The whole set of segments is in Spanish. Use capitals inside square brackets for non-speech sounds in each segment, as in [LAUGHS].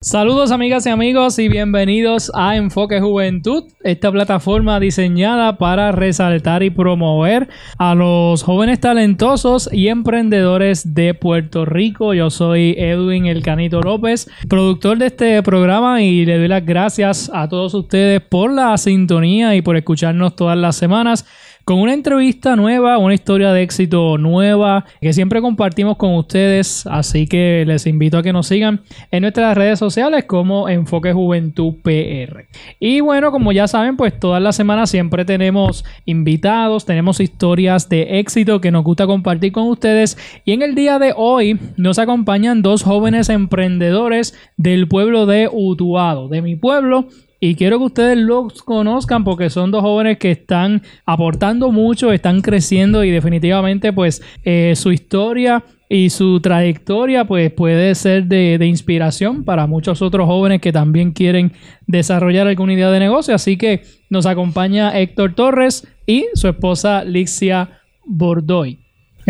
Saludos amigas y amigos y bienvenidos a Enfoque Juventud, esta plataforma diseñada para resaltar y promover a los jóvenes talentosos y emprendedores de Puerto Rico. Yo soy Edwin El Canito López, productor de este programa y le doy las gracias a todos ustedes por la sintonía y por escucharnos todas las semanas con una entrevista nueva, una historia de éxito nueva que siempre compartimos con ustedes. Así que les invito a que nos sigan en nuestras redes sociales como Enfoque Juventud PR. Y bueno, como ya saben, pues todas las semanas siempre tenemos invitados, tenemos historias de éxito que nos gusta compartir con ustedes. Y en el día de hoy nos acompañan dos jóvenes emprendedores del pueblo de Utuado, de mi pueblo y quiero que ustedes los conozcan porque son dos jóvenes que están aportando mucho, están creciendo y definitivamente pues eh, su historia y su trayectoria pues puede ser de, de, inspiración para muchos otros jóvenes que también quieren desarrollar alguna idea de negocio. Así que nos acompaña Héctor Torres y su esposa Lixia Bordoy.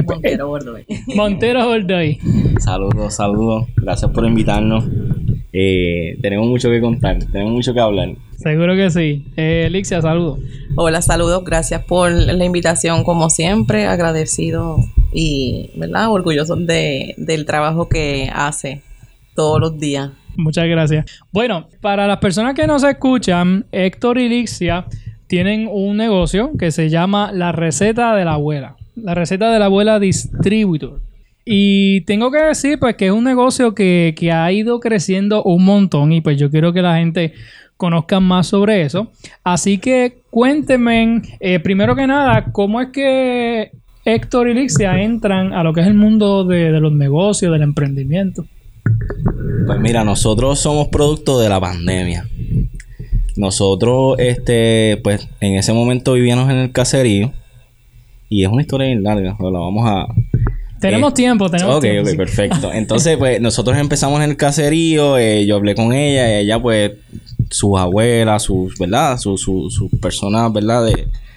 Montero Bordoy. Montero Bordoy. Saludos, saludos. Gracias por invitarnos. Eh, tenemos mucho que contar, tenemos mucho que hablar. Seguro que sí. Eh, Elixia, saludos. Hola, saludos. Gracias por la invitación, como siempre. Agradecido y, ¿verdad? Orgulloso de, del trabajo que hace todos los días. Muchas gracias. Bueno, para las personas que nos escuchan, Héctor y Elixia tienen un negocio que se llama La Receta de la Abuela. La Receta de la Abuela Distributor. Y tengo que decir, pues, que es un negocio que, que, ha ido creciendo un montón y pues yo quiero que la gente conozca más sobre eso. Así que cuéntenme, eh, primero que nada, cómo es que Héctor y Lixia entran a lo que es el mundo de, los negocios, del emprendimiento. Pues mira, nosotros somos producto de la pandemia. Nosotros, este, pues, en ese momento vivíamos en el caserío. Y es una historia bien larga, pero la vamos a, tenemos eh, tiempo, tenemos okay, tiempo. Ok, ok, perfecto. [LAUGHS] Entonces, pues nosotros empezamos en el caserío, eh, yo hablé con ella, y ella, pues, sus abuelas, sus, ¿verdad? Sus su, su personas, ¿verdad? De,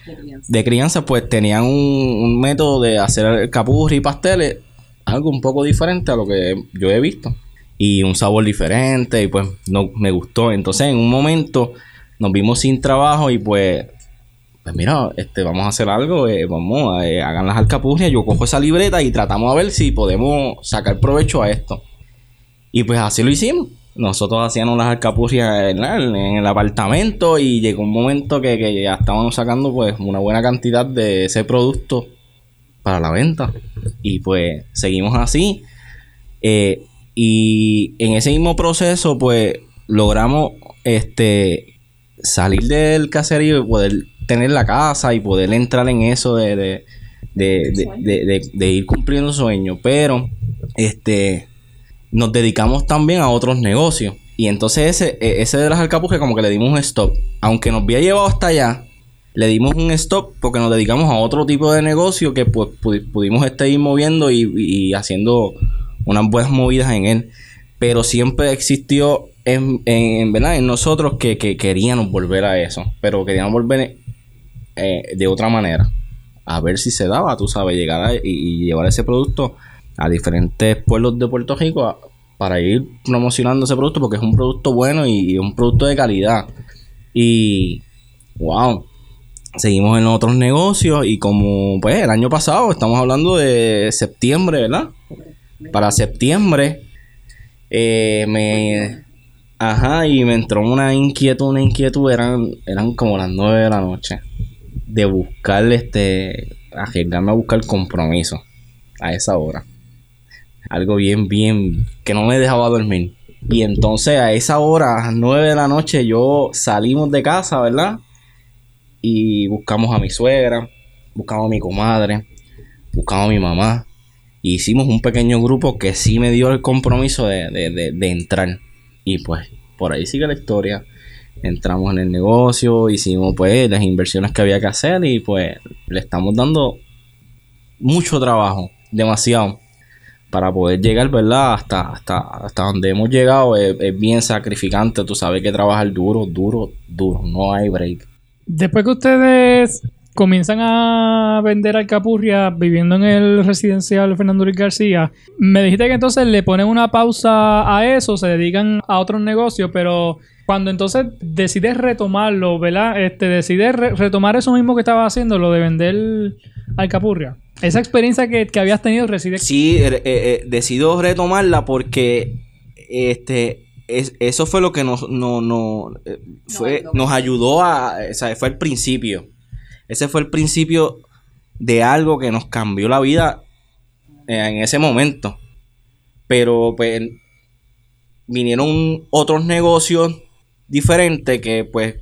de, crianza. de, crianza. pues tenían un, un, método de hacer capurri y pasteles, algo un poco diferente a lo que yo he visto. Y un sabor diferente, y pues no me gustó. Entonces, en un momento nos vimos sin trabajo y pues pues mira, este, vamos a hacer algo, eh, vamos, eh, hagan las alcapurrias, yo cojo esa libreta y tratamos a ver si podemos sacar provecho a esto. Y pues así lo hicimos. Nosotros hacíamos las alcapurrias en, el apartamento y llegó un momento que, que, ya estábamos sacando pues una buena cantidad de ese producto para la venta. Y pues seguimos así. Eh, y en ese mismo proceso pues logramos este salir del caserío y poder tener la casa y poder entrar en eso de, de, de, de ir cumpliendo sueños. Pero este nos dedicamos también a otros negocios. Y entonces ese, ese de las alcapujas como que le dimos un stop. Aunque nos había llevado hasta allá, le dimos un stop porque nos dedicamos a otro tipo de negocio que pues, pudimos estar ir moviendo y, y, haciendo unas buenas movidas en él. Pero siempre existió en, en, ¿verdad? en nosotros que, que, queríamos volver a eso. Pero queríamos volver eh, de otra manera. A ver si se daba, tú sabes, llegar a, y, llevar ese producto a diferentes pueblos de Puerto Rico para ir promocionando ese producto porque es un producto bueno y, y un producto de calidad. Y wow, seguimos en otros negocios y como pues el año pasado, estamos hablando de septiembre, ¿verdad? Para septiembre eh, me ajá y me entró una inquietud, una inquietud eran eran como las 9 de la noche de buscar este arriesgarme a buscar compromiso a esa hora. Algo bien bien que no me dejaba dormir. Y entonces a esa hora, a las 9 de la noche, yo salimos de casa, ¿verdad? y buscamos a mi suegra, buscamos a mi comadre, buscamos a mi mamá. Y hicimos un pequeño grupo que sí me dio el compromiso de- de- de entrar. Y pues por ahí sigue la historia. Entramos en el negocio, hicimos pues las inversiones que había que hacer y pues le estamos dando mucho trabajo, demasiado, para poder llegar, ¿verdad? Hasta, hasta, hasta donde hemos llegado es, es bien sacrificante, tú sabes que trabajar duro, duro, duro, no hay break. Después que ustedes comienzan a vender alcapurria viviendo en el residencial Fernando Luis García, me dijiste que entonces le ponen una pausa a eso, se dedican a otros negocios, pero cuando entonces decides retomarlo, ¿verdad? Este, decides re- retomar eso mismo que estabas haciendo, lo de vender alcapurria. Esa experiencia que, que habías tenido reside... Sí, eh, eh, decido retomarla porque este es- eso fue lo que nos, no, no, eh, fue, nos ayudó a, o sea, fue el principio. Ese fue el principio de algo que nos cambió la vida eh, en ese momento. Pero pues vinieron otros negocios diferentes que pues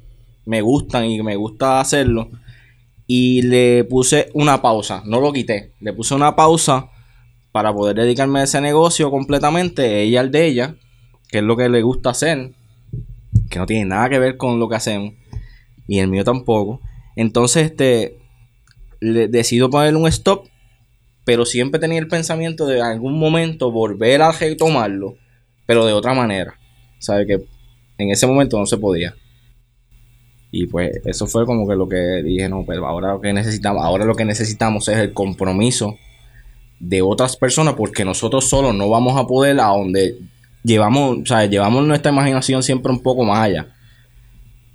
me gustan y me gusta hacerlo. Y le puse una pausa, no lo quité, le puse una pausa para poder dedicarme a ese negocio completamente, ella al de ella, que es lo que le gusta hacer, que no tiene nada que ver con lo que hacemos, y el mío tampoco. Entonces, este, le decido ponerle un stop, pero siempre tenía el pensamiento de en algún momento volver a retomarlo, pero de otra manera. Sabe que en ese momento no se podía. Y pues eso fue como que lo que dije, no, pues ahora lo que necesitamos, ahora lo que necesitamos es el compromiso de otras personas porque nosotros solos no vamos a poder a donde llevamos, o sea, llevamos nuestra imaginación siempre un poco más allá.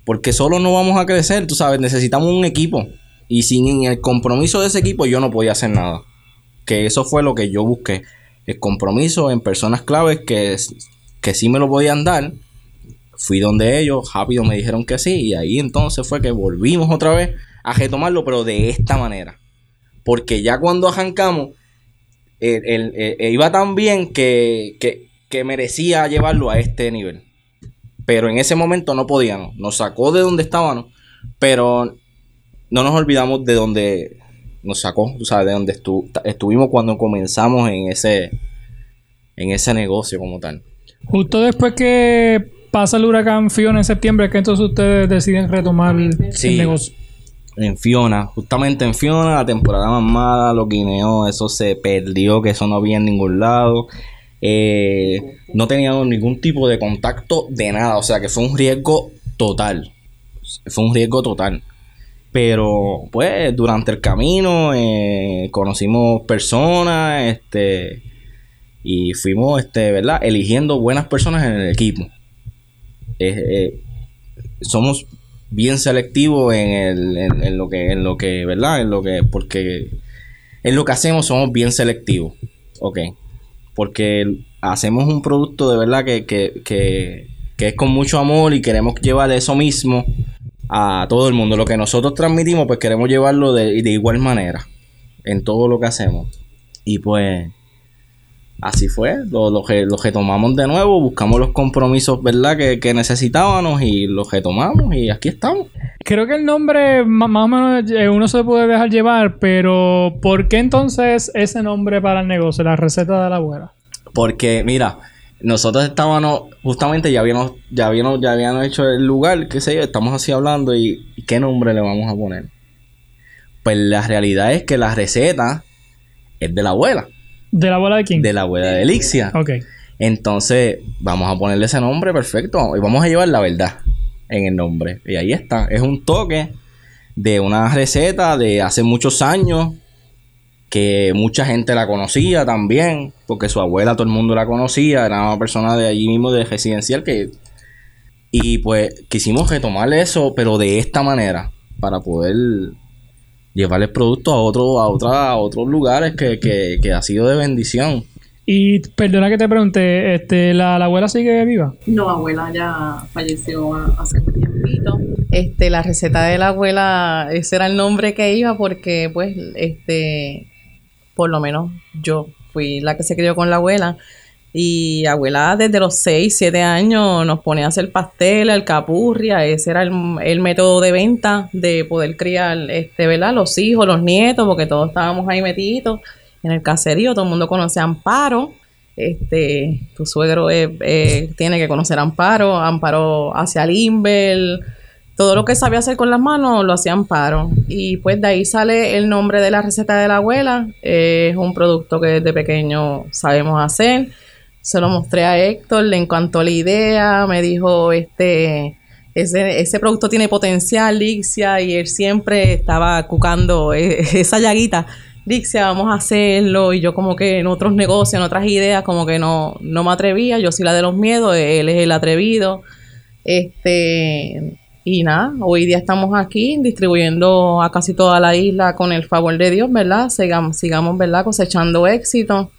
Porque solo no vamos a crecer, tú sabes, necesitamos un equipo. Y sin el compromiso de ese equipo yo no podía hacer nada. Que eso fue lo que yo busqué. El compromiso en personas claves que, que sí me lo podían dar. Fui donde ellos, rápido me dijeron que sí. Y ahí entonces fue que volvimos otra vez a retomarlo, pero de esta manera. Porque ya cuando arrancamos, el- iba tan bien que, que, que merecía llevarlo a este nivel. Pero en ese momento no podíamos. Nos sacó de donde estábamos. Pero no nos olvidamos de donde nos sacó. O sea, de donde estu- estuvimos cuando comenzamos en ese, en ese negocio como tal. Justo después que pasa el huracán Fiona en septiembre, que entonces ustedes deciden retomar el Sí. negocio. En Fiona, justamente en Fiona, la temporada más mala, los guineos, eso se perdió, que eso no había en ningún lado. Eh, no teníamos ningún tipo de contacto de nada, o sea que fue un riesgo total. Fue un riesgo total. Pero, pues, durante el camino eh, conocimos personas, este, y fuimos, este, ¿verdad? Eligiendo buenas personas en el equipo. Eh, somos bien selectivos en, el- en lo que, en lo que, ¿verdad? En lo que, porque en lo que hacemos somos bien selectivos, ¿ok? Porque hacemos un producto de verdad que, que, que, que es con mucho amor y queremos llevar eso mismo a todo el mundo. Lo que nosotros transmitimos, pues queremos llevarlo de, de igual manera en todo lo que hacemos. Y pues así fue, lo, lo, lo retomamos de nuevo, buscamos los compromisos, ¿verdad? Que, que necesitábamos y los retomamos y aquí estamos. Creo que el nombre más o menos eh, uno se puede dejar llevar, pero ¿por qué entonces ese nombre para el negocio, la receta de la abuela? Porque, mira, nosotros estábamos, justamente ya habíamos, ya habíamos, ya habíamos hecho el lugar, qué sé yo, estamos así hablando y, y ¿qué nombre le vamos a poner? Pues la realidad es que la receta es de la abuela, ¿De la abuela de quién? de la abuela de Elixia. Ok. Entonces, vamos a ponerle ese nombre perfecto y vamos a llevar la verdad en el nombre. Y ahí está, es un toque de una receta de hace muchos años que mucha gente la conocía también, porque su abuela todo el mundo la conocía, era una persona de allí mismo de residencial que y pues quisimos retomar eso, pero de esta manera para poder llevar el producto a otro a otra a otros lugares que, que, que ha sido de bendición. Y perdona que te pregunte, este, ¿la, la abuela sigue viva? No, abuela ya falleció hace un tiempito. Este, la receta de la abuela, ese era el nombre que iba porque, pues, este, por lo menos yo fui la que se crió con la abuela. Y abuela desde los 6, 7 años nos ponía a hacer pastel, alcapurria, ese era el, el método de venta de poder criar, este, ¿verdad? Los hijos, los nietos, porque todos estábamos ahí metidos en el caserío, todo el mundo conocía a Amparo. Este, tu suegro eh, eh, tiene que conocer Amparo, Amparo hacia Limbel, todo lo que sabía hacer con las manos lo hacía Amparo. Y pues de ahí sale el nombre de la receta de la abuela. Es un producto que desde pequeño sabemos hacer. Se lo mostré a Héctor, le encantó la idea, me dijo, este, ese, producto tiene potencial, Lixia, y él siempre estaba cucando eh, [LAUGHS] esa llaguita. Lixia, vamos a hacerlo, y yo como que en otros negocios, en otras ideas, como que no, no me atrevía, yo soy la de los miedos, él es el atrevido. Este, y nada, hoy día estamos aquí distribuyendo a casi toda la isla con el favor de Dios, ¿verdad? Sigamos, sigamos ¿verdad? Cosechando éxito.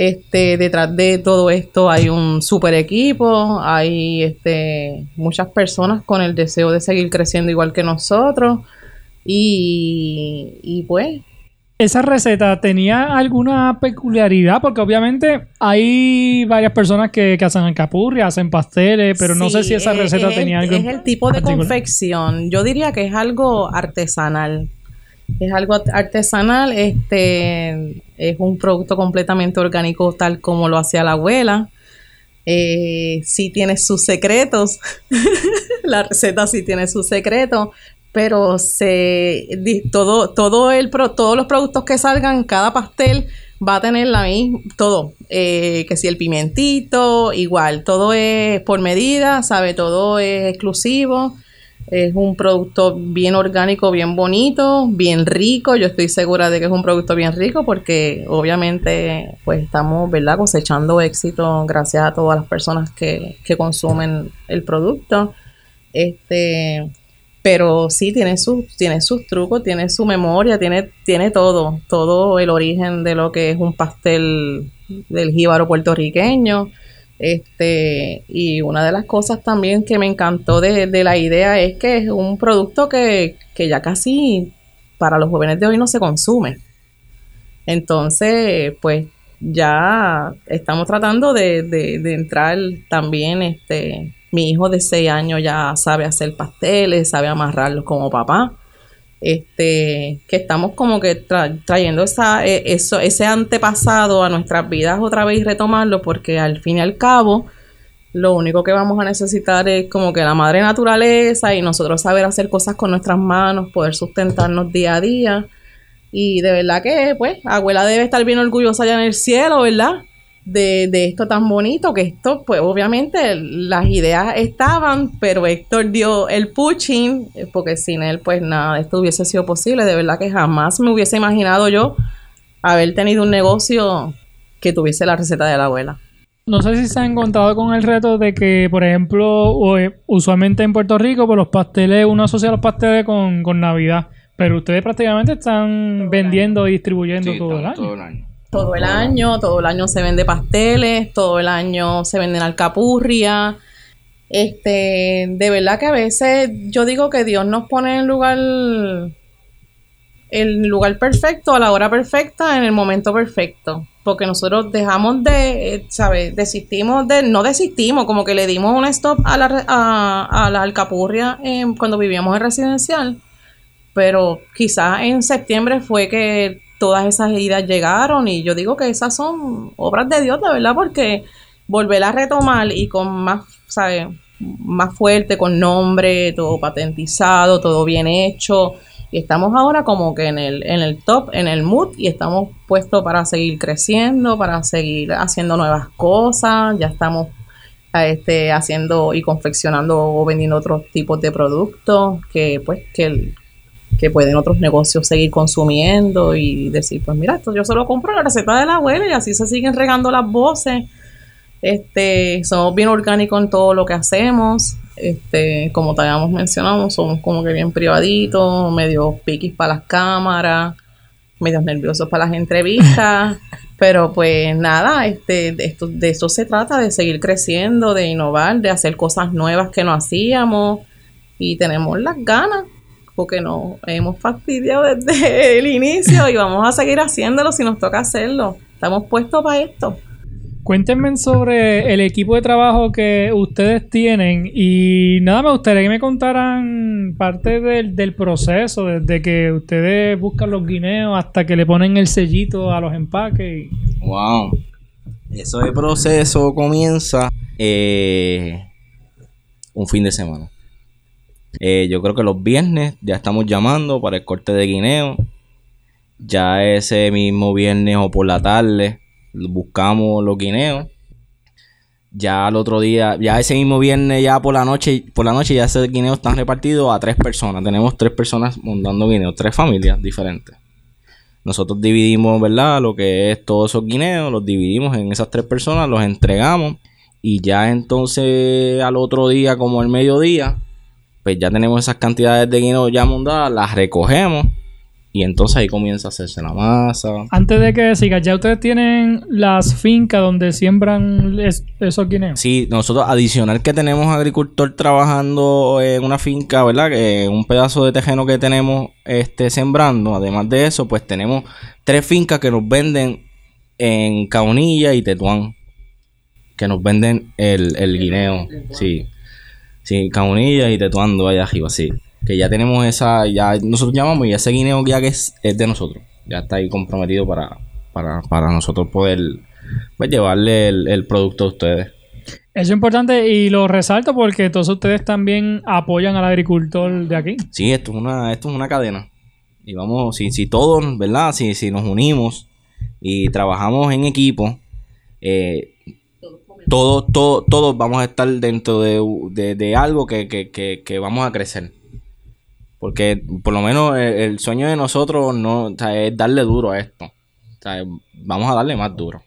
Este, detrás de todo esto hay un super equipo, hay este, muchas personas con el deseo de seguir creciendo igual que nosotros. Y, y pues ¿Esa receta tenía alguna peculiaridad? Porque obviamente hay varias personas que, que hacen alcapurria, hacen pasteles, pero no sé si esa es- receta es tenía algo. Es el tipo de confección. Yo diría que es algo artesanal. Es algo artesanal. Este es un producto completamente orgánico, tal como lo hacía la abuela. Eh, sí tiene sus secretos. [LAUGHS] la receta sí tiene sus secretos. Pero se todo, todo el todos los productos que salgan, cada pastel va a tener la misma, todo, eh, que si el pimentito, igual, todo es por medida, sabe, todo es exclusivo, es un producto bien orgánico, bien bonito, bien rico, yo estoy segura de que es un producto bien rico porque obviamente pues estamos, ¿verdad?, cosechando éxito gracias a todas las personas que, que consumen el producto, este... Pero sí, tiene sus, tiene sus trucos, tiene su memoria, tiene, tiene todo, todo el origen de lo que es un pastel del jíbaro puertorriqueño. Este, y una de las cosas también que me encantó de, de la idea es que es un producto que, que ya casi para los jóvenes de hoy no se consume. Entonces, pues ya estamos tratando de, de- entrar también, este, mi hijo de 6 años ya sabe hacer pasteles, sabe amarrarlos como papá. Este, que estamos como que tra- trayendo esa, eh, eso, ese antepasado a nuestras vidas otra vez y retomarlo, porque al fin y al cabo, lo único que vamos a necesitar es como que la madre naturaleza y nosotros saber hacer cosas con nuestras manos, poder sustentarnos día a día. Y de verdad que, pues, abuela debe estar bien orgullosa allá en el cielo, ¿verdad? De, de esto tan bonito, que esto, pues, obviamente las ideas estaban, pero Héctor dio el pushing, eh, porque sin él, pues, nada de esto hubiese sido posible. De verdad que jamás me hubiese imaginado yo haber tenido un negocio que tuviese la receta de la abuela. No sé si se han encontrado con el reto de que, por ejemplo, eh, usualmente en Puerto Rico, pues los pasteles, uno asocia los pasteles con, con Navidad. Pero ustedes prácticamente están vendiendo y distribuyendo Sí, todo el año. todo el año. Todo el año, todo el año se vende pasteles, todo el año se venden alcapurria. Este, de verdad que a veces yo digo que Dios nos pone en lugar el lugar perfecto, a la hora perfecta, en el momento perfecto. Porque nosotros dejamos de, eh, ¿sabes? Desistimos de, no desistimos, como que le dimos un stop a la, a, a la alcapurria cuando vivíamos en residencial. Pero quizás en septiembre fue que todas esas ideas llegaron y yo digo que esas son obras de Dios, de verdad, porque volver a retomar y con más, ¿sabes? Más fuerte, con nombre, todo patentizado, todo bien hecho. Y estamos ahora como que en el, en el top, en el mood, y estamos puestos para seguir creciendo, para seguir haciendo nuevas cosas. Ya estamos este, haciendo y confeccionando o vendiendo otros tipos de productos que pues que, que pueden otros negocios seguir consumiendo y decir, pues mira, esto yo solo compro la receta de la abuela y así se siguen regando las voces. Este, somos bien orgánicos en todo lo que hacemos. Este, como te habíamos mencionado, somos como que bien privaditos, medio piquis para las cámaras, medios nerviosos para las entrevistas. [LAUGHS] Pero pues nada, este, de esto, de esto se trata, de seguir creciendo, de innovar, de hacer cosas nuevas que no hacíamos y tenemos las ganas porque nos hemos fastidiado desde [LAUGHS] el inicio y vamos a seguir haciéndolo si nos toca hacerlo. Estamos puestos para esto. Cuéntenme sobre el equipo de trabajo que ustedes tienen y nada, me gustaría que me contaran parte del, del proceso, desde que ustedes buscan los guineos hasta que le ponen el sellito a los empaques. y- Wow. Eso de proceso comienza eh, un fin de semana. Eh, yo creo que los viernes ya estamos llamando para el corte de guineo. Ya ese mismo viernes o por la tarde buscamos los guineos. Ya al otro día, ya ese mismo viernes, ya por la noche, por la noche ya ese guineo están repartidos a tres personas. Tenemos tres personas montando guineos, tres familias diferentes. Nosotros dividimos, ¿verdad? Lo que es todos esos guineos, los dividimos en esas tres personas, los entregamos y ya entonces al otro día, como el mediodía, pues ya tenemos esas cantidades de guineos ya montadas, las recogemos y entonces ahí comienza a hacerse la masa. Antes de que sigas, ya ustedes tienen las fincas donde siembran es- esos guineos. Sí, nosotros adicional que tenemos agricultor trabajando en una finca, ¿verdad? Que un pedazo de tejeno que tenemos este sembrando, además de eso, pues tenemos tres fincas que nos venden en Caunilla y Tetuán. Que nos venden el, el guineo. Sí. Sí, Caunilla y Tetuán, dos allá arriba, sí. Que ya tenemos esa, ya nosotros llamamos y ese guineo ya que es, es de nosotros. Ya está ahí comprometido para, para, para nosotros poder pues, llevarle el, el producto a ustedes. Eso es importante y lo resalto porque todos ustedes también apoyan al agricultor de aquí. Sí, esto es una, esto es una cadena. Y vamos, si, si todos, ¿verdad? Si, si nos unimos y trabajamos en equipo, eh, todos, todos, todos vamos a estar dentro de, de- algo que, que- que- vamos a crecer. Porque por lo menos el, sueño de nosotros no, es darle duro a esto. Vamos a darle más duro.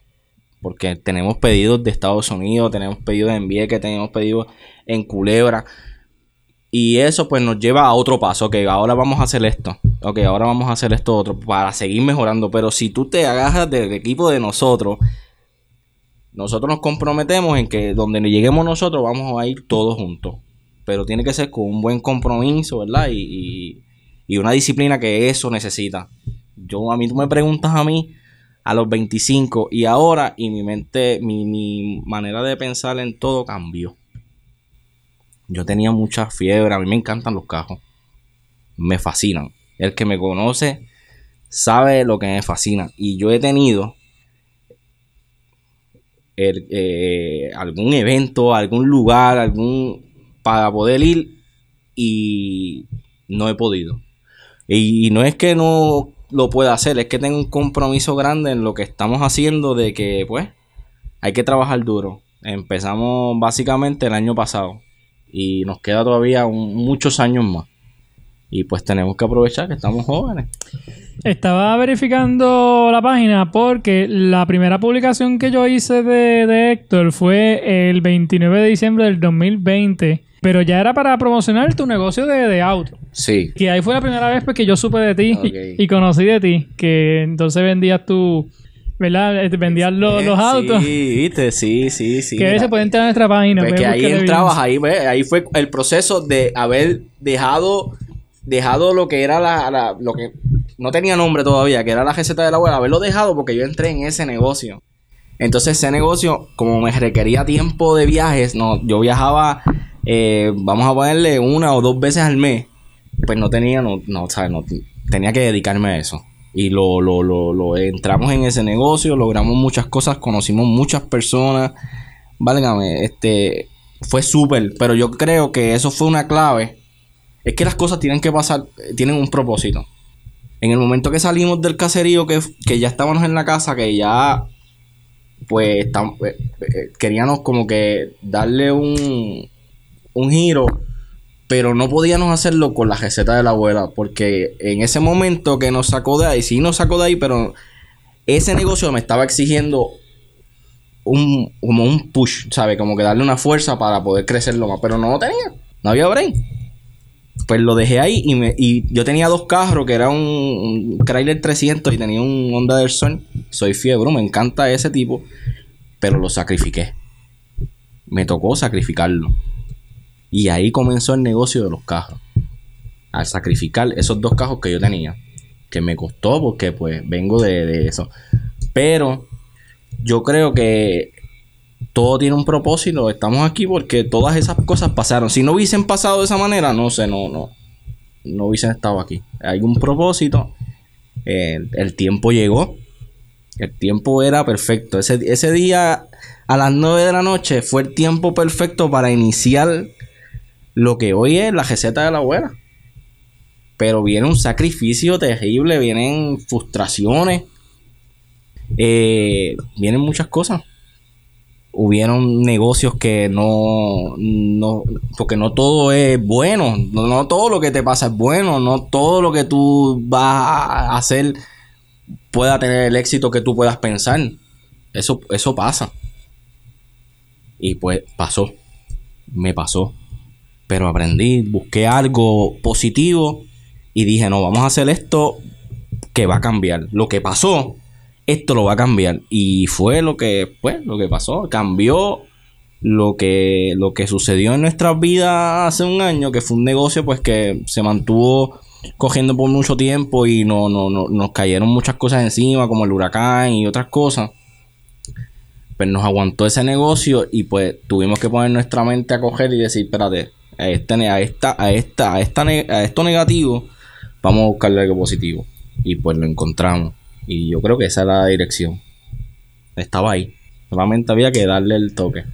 Porque tenemos pedidos de Estados Unidos, tenemos pedidos en Vieques, tenemos pedidos en Culebra. Y eso pues nos lleva a otro paso. Ok, ahora vamos a hacer esto. Ok, ahora vamos a hacer esto otro para seguir mejorando. Pero si tú te agarras del equipo de nosotros, nosotros nos comprometemos en que donde lleguemos nosotros vamos a ir todos juntos. Pero tiene que ser con un buen compromiso, ¿verdad? Y, y- una disciplina que eso necesita. Yo, a mí tú me preguntas a mí a los 25 y ahora y mi mente, mi, mi manera de pensar en todo cambió. Yo tenía mucha fiebre, a mí me encantan los cajos. Me fascinan. El que me conoce sabe lo que me fascina. Y yo he tenido el, eh, algún evento, algún lugar, algún para poder ir y no he podido. Y, no es que no lo pueda hacer, es que tengo un compromiso grande en lo que estamos haciendo de que pues hay que trabajar duro. Empezamos básicamente el año pasado y nos queda todavía muchos años más. Y pues tenemos que aprovechar que estamos jóvenes. Estaba verificando la página porque la primera publicación que yo hice de, de Héctor fue el 29 de diciembre del 2020. Pero ya era para promocionar tu negocio de, de auto. Sí. Que ahí fue la primera vez pues, que yo supe de ti y- conocí de ti. Que entonces vendías tu... ¿Verdad? Eh, Vendías los, los autos. Sí, viste, sí, sí, sí. que mira. se puede entrar a nuestra página. Pues que ahí entrabas, ahí, ahí fue el proceso de haber dejado, dejado lo que era la, lo que no tenía nombre todavía, que era la receta de la abuela, haberlo dejado porque yo entré en ese negocio. Entonces ese negocio, como me requería tiempo de viajes, no, yo viajaba, eh, vamos a ponerle una o dos veces al mes, pues no tenía, no, no, ¿sabes? no tenía que dedicarme a eso. Y lo, lo, lo, lo entramos en ese negocio, logramos muchas cosas, conocimos muchas personas. Válgame, este fue súper, pero yo creo que eso fue una clave. Es que las cosas tienen que pasar, eh, tienen un propósito. En el momento que salimos del caserío, que, que ya estábamos en la casa, que ya pues eh, eh, queríamos como que darle un, un giro, pero no podíamos hacerlo con la receta de la abuela, porque en ese momento que nos sacó de ahí, sí nos sacó de ahí, pero ese negocio me estaba exigiendo un, como un push, ¿sabes? Como que darle una fuerza para poder crecerlo más, pero no lo tenía, no había break. Pues lo dejé ahí y, me, y yo tenía dos carros, que era un, un Chrysler 300 y tenía un Honda del Sol. Soy fiebre, me encanta ese tipo, pero lo sacrifiqué. Me tocó sacrificarlo. Y ahí comenzó el negocio de los carros. Al sacrificar esos dos carros que yo tenía. Que me costó porque pues vengo de, de eso. Pero yo creo que todo tiene un propósito. Estamos aquí porque todas esas cosas pasaron. Si no hubiesen pasado de esa manera, no sé, no, no, no hubiesen estado aquí. Hay un propósito. Eh, el tiempo llegó. El tiempo era perfecto. Ese, ese día a las 9 de la noche fue el tiempo perfecto para iniciar lo que hoy es la receta de la abuela. Pero viene un sacrificio terrible, vienen frustraciones, eh, vienen muchas cosas. Hubieron negocios que no, no, porque no todo es bueno, no, todo lo que te pasa es bueno, no todo lo que tú vas a hacer pueda tener el éxito que tú puedas pensar. Eso, eso pasa. Y pues pasó, me pasó. Pero aprendí, busqué algo positivo y dije, no, vamos a hacer esto que va a cambiar. Lo que pasó, esto lo va a cambiar. Y fue lo que, pues, lo que pasó. Cambió lo que, lo que sucedió en nuestras vidas hace un año, que fue un negocio, pues, que se mantuvo cogiendo por mucho tiempo y no, no, no, nos cayeron muchas cosas encima, como el huracán y otras cosas. Pues nos aguantó ese negocio y pues tuvimos que poner nuestra mente a coger y decir, espérate, a, este, a, esta, a, esta, a, esta, a esto negativo, vamos a buscarle algo positivo. Y pues lo encontramos. Y yo creo que esa era la dirección. Estaba ahí. Solamente había que darle el toque.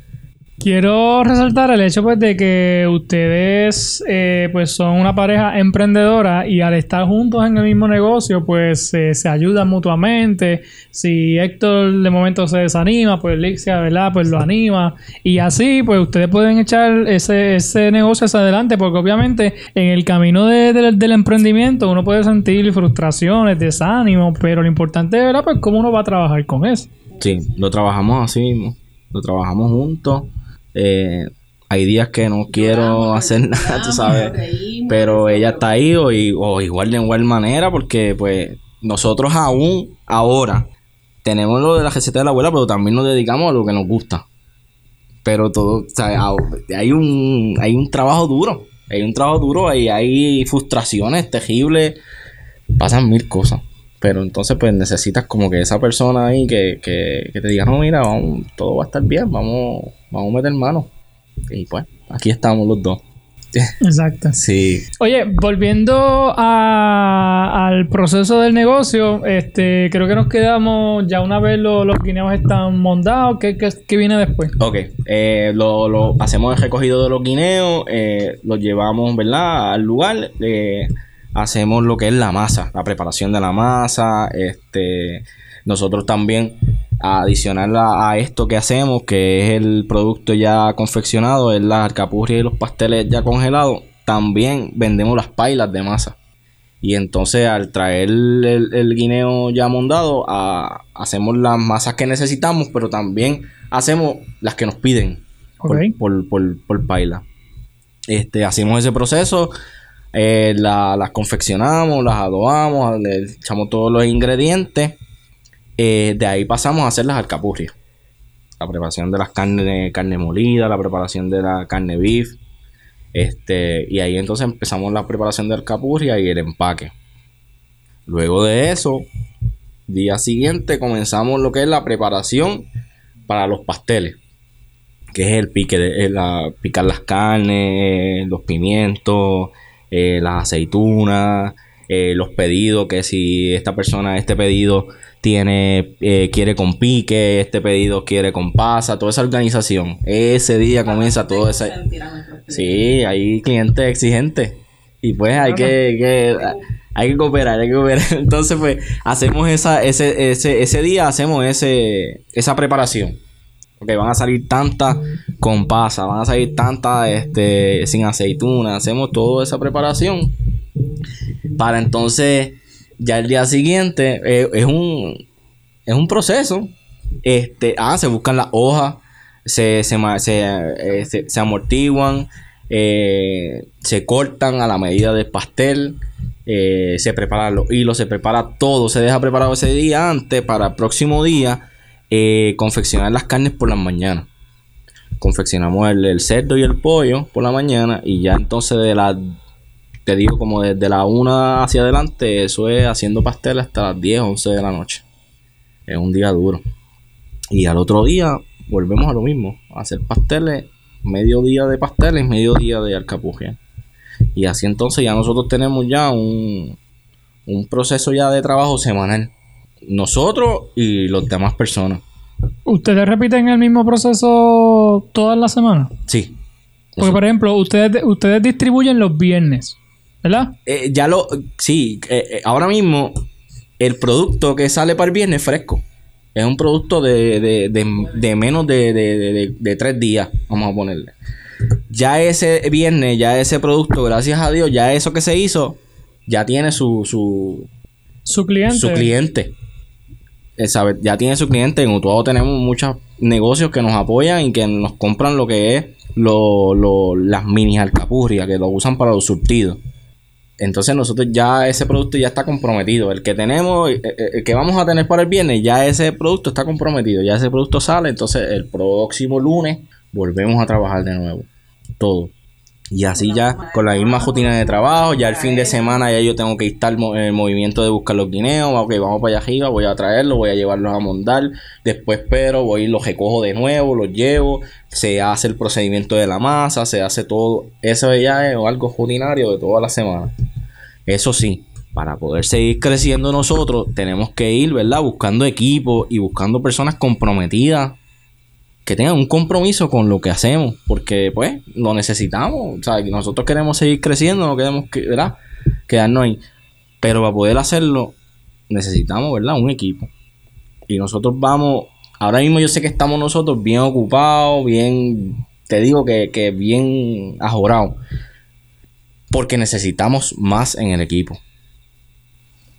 Quiero resaltar el hecho pues de que ustedes eh, pues son una pareja emprendedora y al estar juntos en el mismo negocio pues se ayudan mutuamente. Si Héctor de momento se desanima pues Lixia ¿verdad? pues lo anima y así pues ustedes pueden echar ese, ese negocio hacia adelante porque obviamente en el camino del emprendimiento uno puede sentir frustraciones, desánimo, pero lo importante es pues cómo uno va a trabajar con eso. Sí, lo trabajamos así mismo, lo trabajamos juntos eh, hay días que no quiero hacer nada, tú sabes. Pero ella está ahí o, igual de igual manera porque pues nosotros aún ahora tenemos lo de la receta de la abuela, pero también nos dedicamos a lo que nos gusta. Pero todo, hay un, hay un trabajo duro. Hay un trabajo duro y hay frustraciones terribles. Pasan mil cosas. Pero entonces pues necesitas como que esa persona ahí que, que, que te diga, no, mira, vamos, todo va a estar bien, vamos, vamos a meter mano. Y pues, aquí estamos los dos. [LAUGHS] Exacto. Sí. Oye, volviendo al proceso del negocio, este, creo que nos quedamos ya una vez los, los guineos están montados. ¿Qué, qué, viene después? Ok, eh, lo, lo, hacemos el recogido de los guineos, eh, los llevamos, ¿verdad? Al lugar. Eh, hacemos lo que es la masa, la preparación de la masa. Este, nosotros también, adicional a, esto que hacemos, que es el producto ya confeccionado, es la alcapurria y los pasteles ya congelados, también vendemos las pailas de masa. Y entonces al traer el, guineo ya mondado, hacemos las masas que necesitamos, pero también hacemos las que nos piden por, por, paila. Este, hacemos ese proceso, eh, las confeccionamos, las adobamos, le echamos todos los ingredientes. Eh, de ahí pasamos a hacer las alcapurrias. La preparación de las carnes, carne molida, la preparación de la carne beef. Este, y ahí entonces empezamos la preparación de alcapurria y el empaque. Luego de eso, día siguiente comenzamos lo que es la preparación para los pasteles. Que es el pique, la, picar las carnes, los pimientos, eh, las aceitunas, eh, los pedidos, que si esta persona, este pedido tiene, eh, quiere con pique, este pedido quiere con pasa, toda esa organización. Ese día comienza todo ese... Sí, hay clientes exigentes. Y pues hay que, hay que cooperar, hay que cooperar. [LAUGHS] Entonces, pues, hacemos esa, ese, ese, ese día, hacemos ese, esa preparación. Ok, van a salir tantas con pasa, van a salir tantas este, sin aceituna. Hacemos toda esa preparación. Para entonces, ya el día siguiente, eh, es, un, es un proceso. Este, ah, se buscan las hojas, se, se, eh, se, amortiguan, eh, se cortan a la medida del pastel. se preparan los hilos, se prepara todo, se deja preparado ese día antes para el próximo día eh, confeccionar las carnes por las mañanas. Confeccionamos el, cerdo y el pollo por la mañana y ya entonces de la, te digo como desde la una hacia adelante, eso es haciendo pastel hasta las 10, 11 de la noche. Es un día duro. Y al otro día, volvemos a lo mismo, a hacer pasteles, medio día de pasteles, medio día de alcapurria. Y así entonces ya nosotros tenemos ya un, un proceso ya de trabajo semanal. Nosotros y las demás personas. ¿Ustedes repiten el mismo proceso todas las semanas? Sí. Porque, por ejemplo, ustedes, ustedes distribuyen los viernes, ¿verdad? Eh, ya lo, sí, eh, eh, ahora mismo el producto que sale para el viernes es fresco. Es un producto de, de, de, de menos de, de, de- de tres días, vamos a ponerle. Ya ese viernes, ya ese producto, gracias a Dios, ya eso que se hizo, ya tiene su, su, Su cliente. su cliente. Eh, Ya tiene su cliente. En Utuado tenemos muchos negocios que nos apoyan y que nos compran lo que es lo, lo- las mini alcapurrias, que lo usan para los surtidos. Entonces nosotros ya ese producto ya está comprometido. El que tenemos, eh, eh, el que vamos a tener para el viernes, ya ese producto está comprometido. Ya ese producto sale. Entonces el próximo lunes volvemos a trabajar de nuevo. Todo. Y así ya, con la misma rutina de trabajo, ya el fin de semana ya yo tengo que estar en el movimiento de buscar los guineos, ok, vamos para allá arriba, voy a traerlos, voy a llevarlos a mondar, después pero voy y los recojo de nuevo, los llevo, se hace el procedimiento de la masa, se hace todo, eso ya es algo rutinario de toda la semana. Eso sí, para poder seguir creciendo nosotros, tenemos que ir, ¿verdad? Buscando equipo y buscando personas comprometidas que tengan un compromiso con lo que hacemos, porque pues lo necesitamos, o sea, nosotros queremos seguir creciendo, no queremos que, ¿verdad? quedarnos ahí, pero para poder hacerlo necesitamos, ¿verdad? Un equipo. Y nosotros vamos, ahora mismo yo sé que estamos nosotros bien ocupados, bien, te digo que, que bien ajorados, porque necesitamos más en el equipo.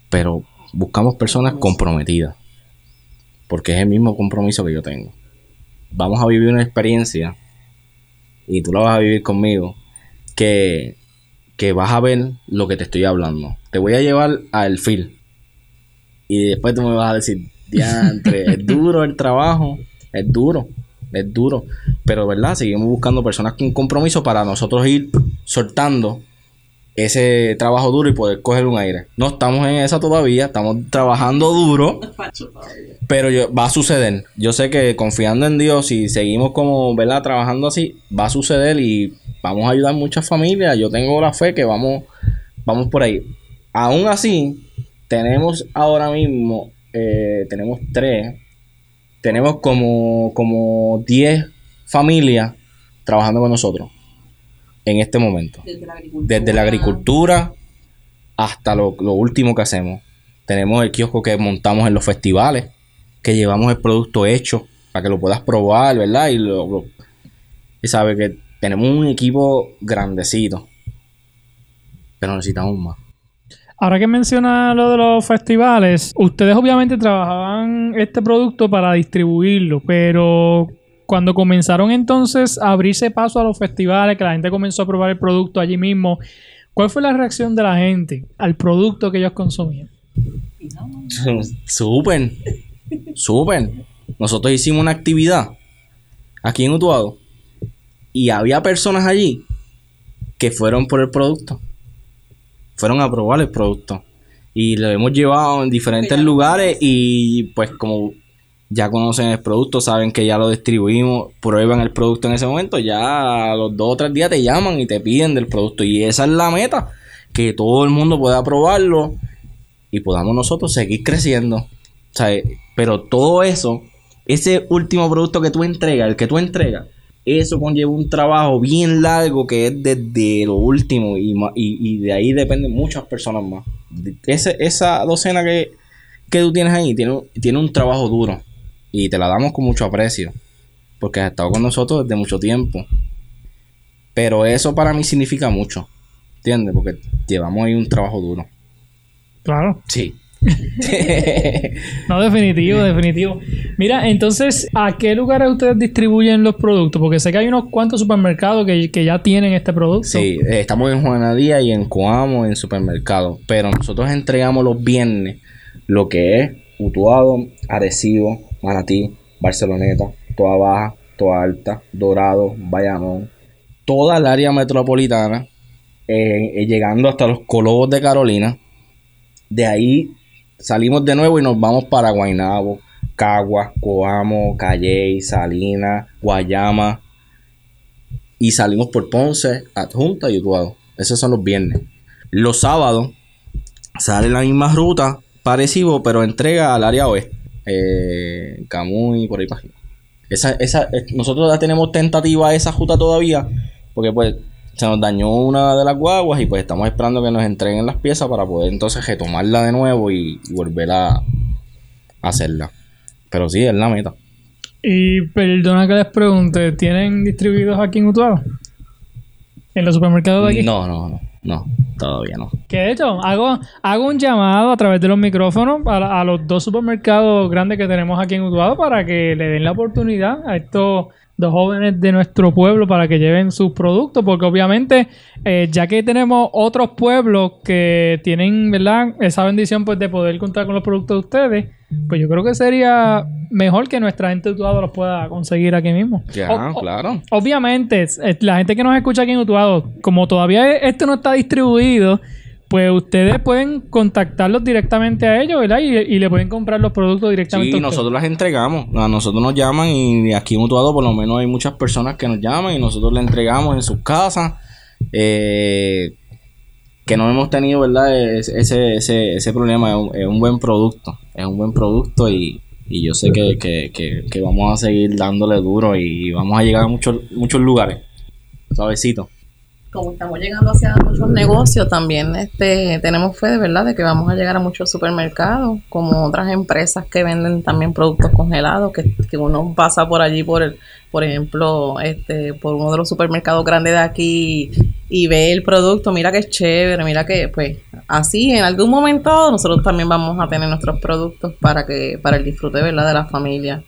Pero buscamos personas comprometidas, porque es el mismo compromiso que yo tengo vamos a vivir una experiencia y tú la vas a vivir conmigo que, que vas a ver lo que te estoy hablando. Te voy a llevar al fil y después tú me vas a decir, diantre, [LAUGHS] es duro el trabajo, es duro, es duro, pero verdad, seguimos buscando personas con compromiso para nosotros ir soltando ese trabajo duro y poder coger un aire. No estamos en esa todavía, estamos trabajando duro. Pero yo- va a suceder. Yo sé que confiando en Dios y seguimos como, ¿verdad? Trabajando así, va a suceder y vamos a ayudar muchas familias. Yo tengo la fe que vamos, vamos por ahí. Aún así, tenemos ahora mismo, eh, tenemos tres, tenemos como, como 10 familias trabajando con nosotros en este momento. Desde la agricultura hasta lo, lo último que hacemos. Tenemos el kiosco que montamos en los festivales, que llevamos el producto hecho para que lo puedas probar, ¿verdad? Y lo, lo- y sabe que tenemos un equipo grandecito, pero necesitamos más. Ahora que menciona lo de los festivales, ustedes obviamente trabajaban este producto para distribuirlo, pero cuando comenzaron entonces a abrirse paso a los festivales, que la gente comenzó a probar el producto allí mismo, ¿cuál fue la reacción de la gente al producto que ellos consumían? [LAUGHS] Súper, súper. Nosotros hicimos una actividad aquí en Utuado y había personas allí que fueron por el producto. Fueron a probar el producto. Y lo hemos llevado en diferentes lugares y pues como ya conocen el producto, saben que ya lo distribuimos, prueban el producto en ese momento, ya a los dos o tres días te llaman y te piden del producto. Y esa es la meta, que todo el mundo pueda probarlo y podamos nosotros seguir creciendo. Pero todo eso, ese último producto que tú entregas, el que tú entregas, eso conlleva un trabajo bien largo que es desde lo último y, y, de ahí dependen muchas personas más. Esa docena que, que tú tienes ahí tiene, tiene un trabajo duro y te la damos con mucho aprecio porque has estado con nosotros desde mucho tiempo. Pero eso para mí significa mucho, ¿entiendes? Porque llevamos ahí un trabajo duro. Claro. Sí. [LAUGHS] No, definitivo, definitivo. Mira, entonces, ¿a qué lugares ustedes distribuyen los productos? Porque sé que hay unos cuantos supermercados que, que ya tienen este producto. Sí, eh, estamos en Juanadía y en Coamo en supermercado. Pero nosotros entregamos los viernes lo que es Utuado, Arecibo, Manatí, Barceloneta, Toa Baja, Toa Alta, Dorado, Bayamón, toda el área metropolitana, eh, eh, llegando hasta los Colobos de Carolina. De ahí salimos de nuevo y nos vamos para Guaynabo, Caguas, Coamo, Calley, Salinas, Guayama. Y salimos por Ponce, Adjunta y Utuado. Esos son los viernes. Los sábados sale la misma ruta, parecido, pero entrega al área oeste. Eh, Camuy, por ahí arriba. Esa, esa, nosotros ya tenemos tentativa esa ruta todavía, porque pues se nos dañó una de las guaguas y pues estamos esperando que nos entreguen las piezas para poder entonces retomarla de nuevo y, y volver a, a hacerla. Pero sí, es la meta. Y perdona que les pregunte, ¿tienen distribuidos aquí en Utuado? ¿En los supermercados de aquí? No, no, no, no, todavía no. Que de hecho, hago, hago un llamado a través de los micrófonos a, a los dos supermercados grandes que tenemos aquí en Utuado para que le den la oportunidad a estos dos jóvenes de nuestro pueblo para que lleven sus productos, porque obviamente, eh, ya que tenemos otros pueblos que tienen, ¿verdad?, esa bendición pues de poder contar con los productos de ustedes, pues yo creo que sería mejor que nuestra gente de Utuado los pueda conseguir aquí mismo. Ya, O- o- claro. Obviamente, la gente que nos escucha aquí en Utuado, como todavía esto no está distribuido, pues ustedes pueden contactarlos directamente a ellos, ¿verdad? Y, y le pueden comprar los productos directamente Sí, a nosotros las entregamos. A nosotros nos llaman y aquí en Utuado por lo menos hay muchas personas que nos llaman y nosotros le entregamos en sus casas. Eh, que no hemos tenido, ¿verdad? Es- Ese, ese, ese problema es un, es un buen producto. Es un buen producto y, y yo sé que, que, que, que vamos a seguir dándole duro y vamos a llegar a muchos, muchos lugares. Suavecito. Como estamos llegando hacia muchos negocios, también este, tenemos fe de verdad de que vamos a llegar a muchos supermercados, como otras empresas que venden también productos congelados, que, que uno pasa por allí, por el, por ejemplo, este, por uno de los supermercados grandes de aquí y ve el producto, mira que es chévere, mira que, pues, así en algún momento nosotros también vamos a tener nuestros productos para que, para el disfrute, ¿verdad? de la familia.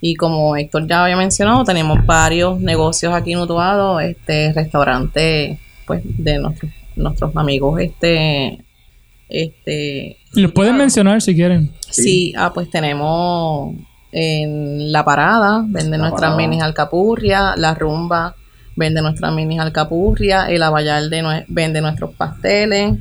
Y como Héctor ya había mencionado, tenemos varios negocios aquí en Utuado, este restaurante pues de nuestros, nuestros amigos, este, este Los pueden mencionar si quieren. Sí, ah, pues tenemos en La Parada, vende nuestras minis alcapurria, La Rumba vende nuestras minis alcapurria, el Abayalde nue- vende nuestros pasteles,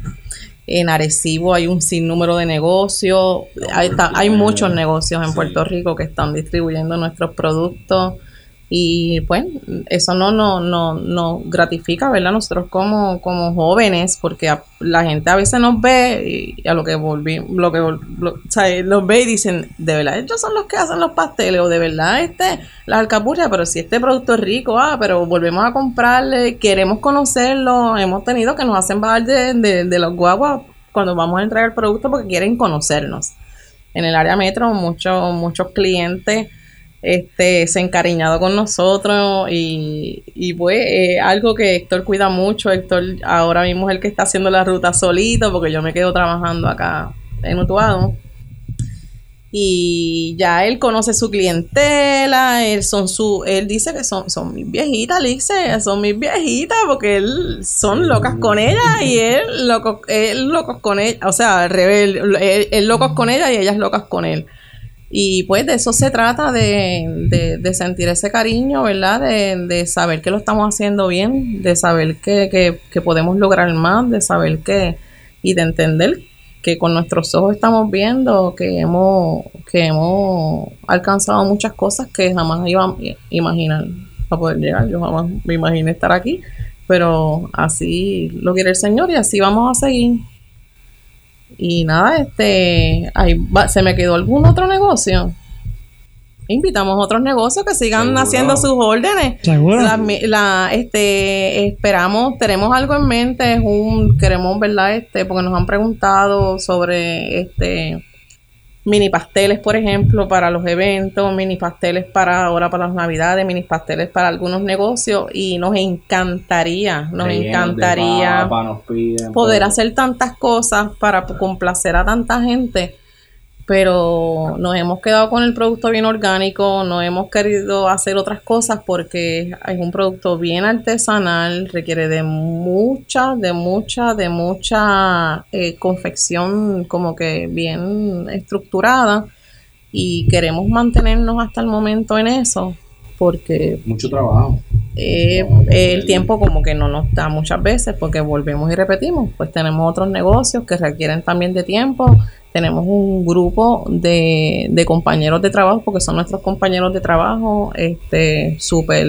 en Arecibo hay un sinnúmero de negocios, hay, hay muchos negocios en Puerto Rico que están distribuyendo nuestros productos y pues eso no no no nos gratifica, ¿verdad? Nosotros como, como jóvenes, porque la gente a veces nos ve y a lo que volví, lo que sea, los ve y dicen, de verdad ellos son los que hacen los pasteles, o de verdad este, las alcapurrias, pero si este producto es rico, ah, pero volvemos a comprarle, queremos conocerlo, hemos tenido que nos hacen bajar de, de, de los guaguas cuando vamos a entregar el producto porque quieren conocernos. En el área metro, muchos, muchos clientes este, se han encariñado con nosotros y, y pues eh, algo que Héctor cuida mucho. Héctor ahora mismo es el que está haciendo la ruta solito porque yo me quedo trabajando acá en Utuado. Y ya él conoce su clientela, él son su, él dice que son, son mis viejitas, Lixe, son mis viejitas, porque él son locas con ella y él loco, él locos con ella, o sea, al revés, él, él locos con ella y ellas locas con él. Y pues de eso se trata, de, de, sentir ese cariño, ¿verdad? De, de saber que lo estamos haciendo bien, de saber que, que, que podemos lograr más, de saber que, y de entender que con nuestros ojos estamos viendo que hemos, que hemos alcanzado muchas cosas que jamás iba a imaginar a poder llegar. Yo jamás me imaginé estar aquí, pero así lo quiere el Señor y así vamos a seguir. Y nada, este, ahí va- se me quedó algún otro negocio. Invitamos a otros negocios que sigan Seguro. haciendo sus órdenes. Seguro. La, mi- la- este, esperamos, tenemos algo en mente, es un, queremos, ¿verdad? Este, porque nos han preguntado sobre, este, mini pasteles, por ejemplo, para los eventos, mini pasteles para ahora para las navidades, mini pasteles para algunos negocios y nos encantaría, nos Rellenos encantaría papa, nos piden, poder pero- hacer tantas cosas para complacer a tanta gente, pero nos hemos quedado con el producto bien orgánico, no hemos querido hacer otras cosas porque es un producto bien artesanal, requiere de mucha, de mucha, de mucha eh, confección como que bien estructurada y queremos mantenernos hasta el momento en eso porque Mucho trabajo. eh, el tiempo como que no nos da muchas veces porque volvemos y repetimos, pues tenemos otros negocios que requieren también de tiempo, tenemos un grupo de, de compañeros de trabajo, porque son nuestros compañeros de trabajo, este, súper,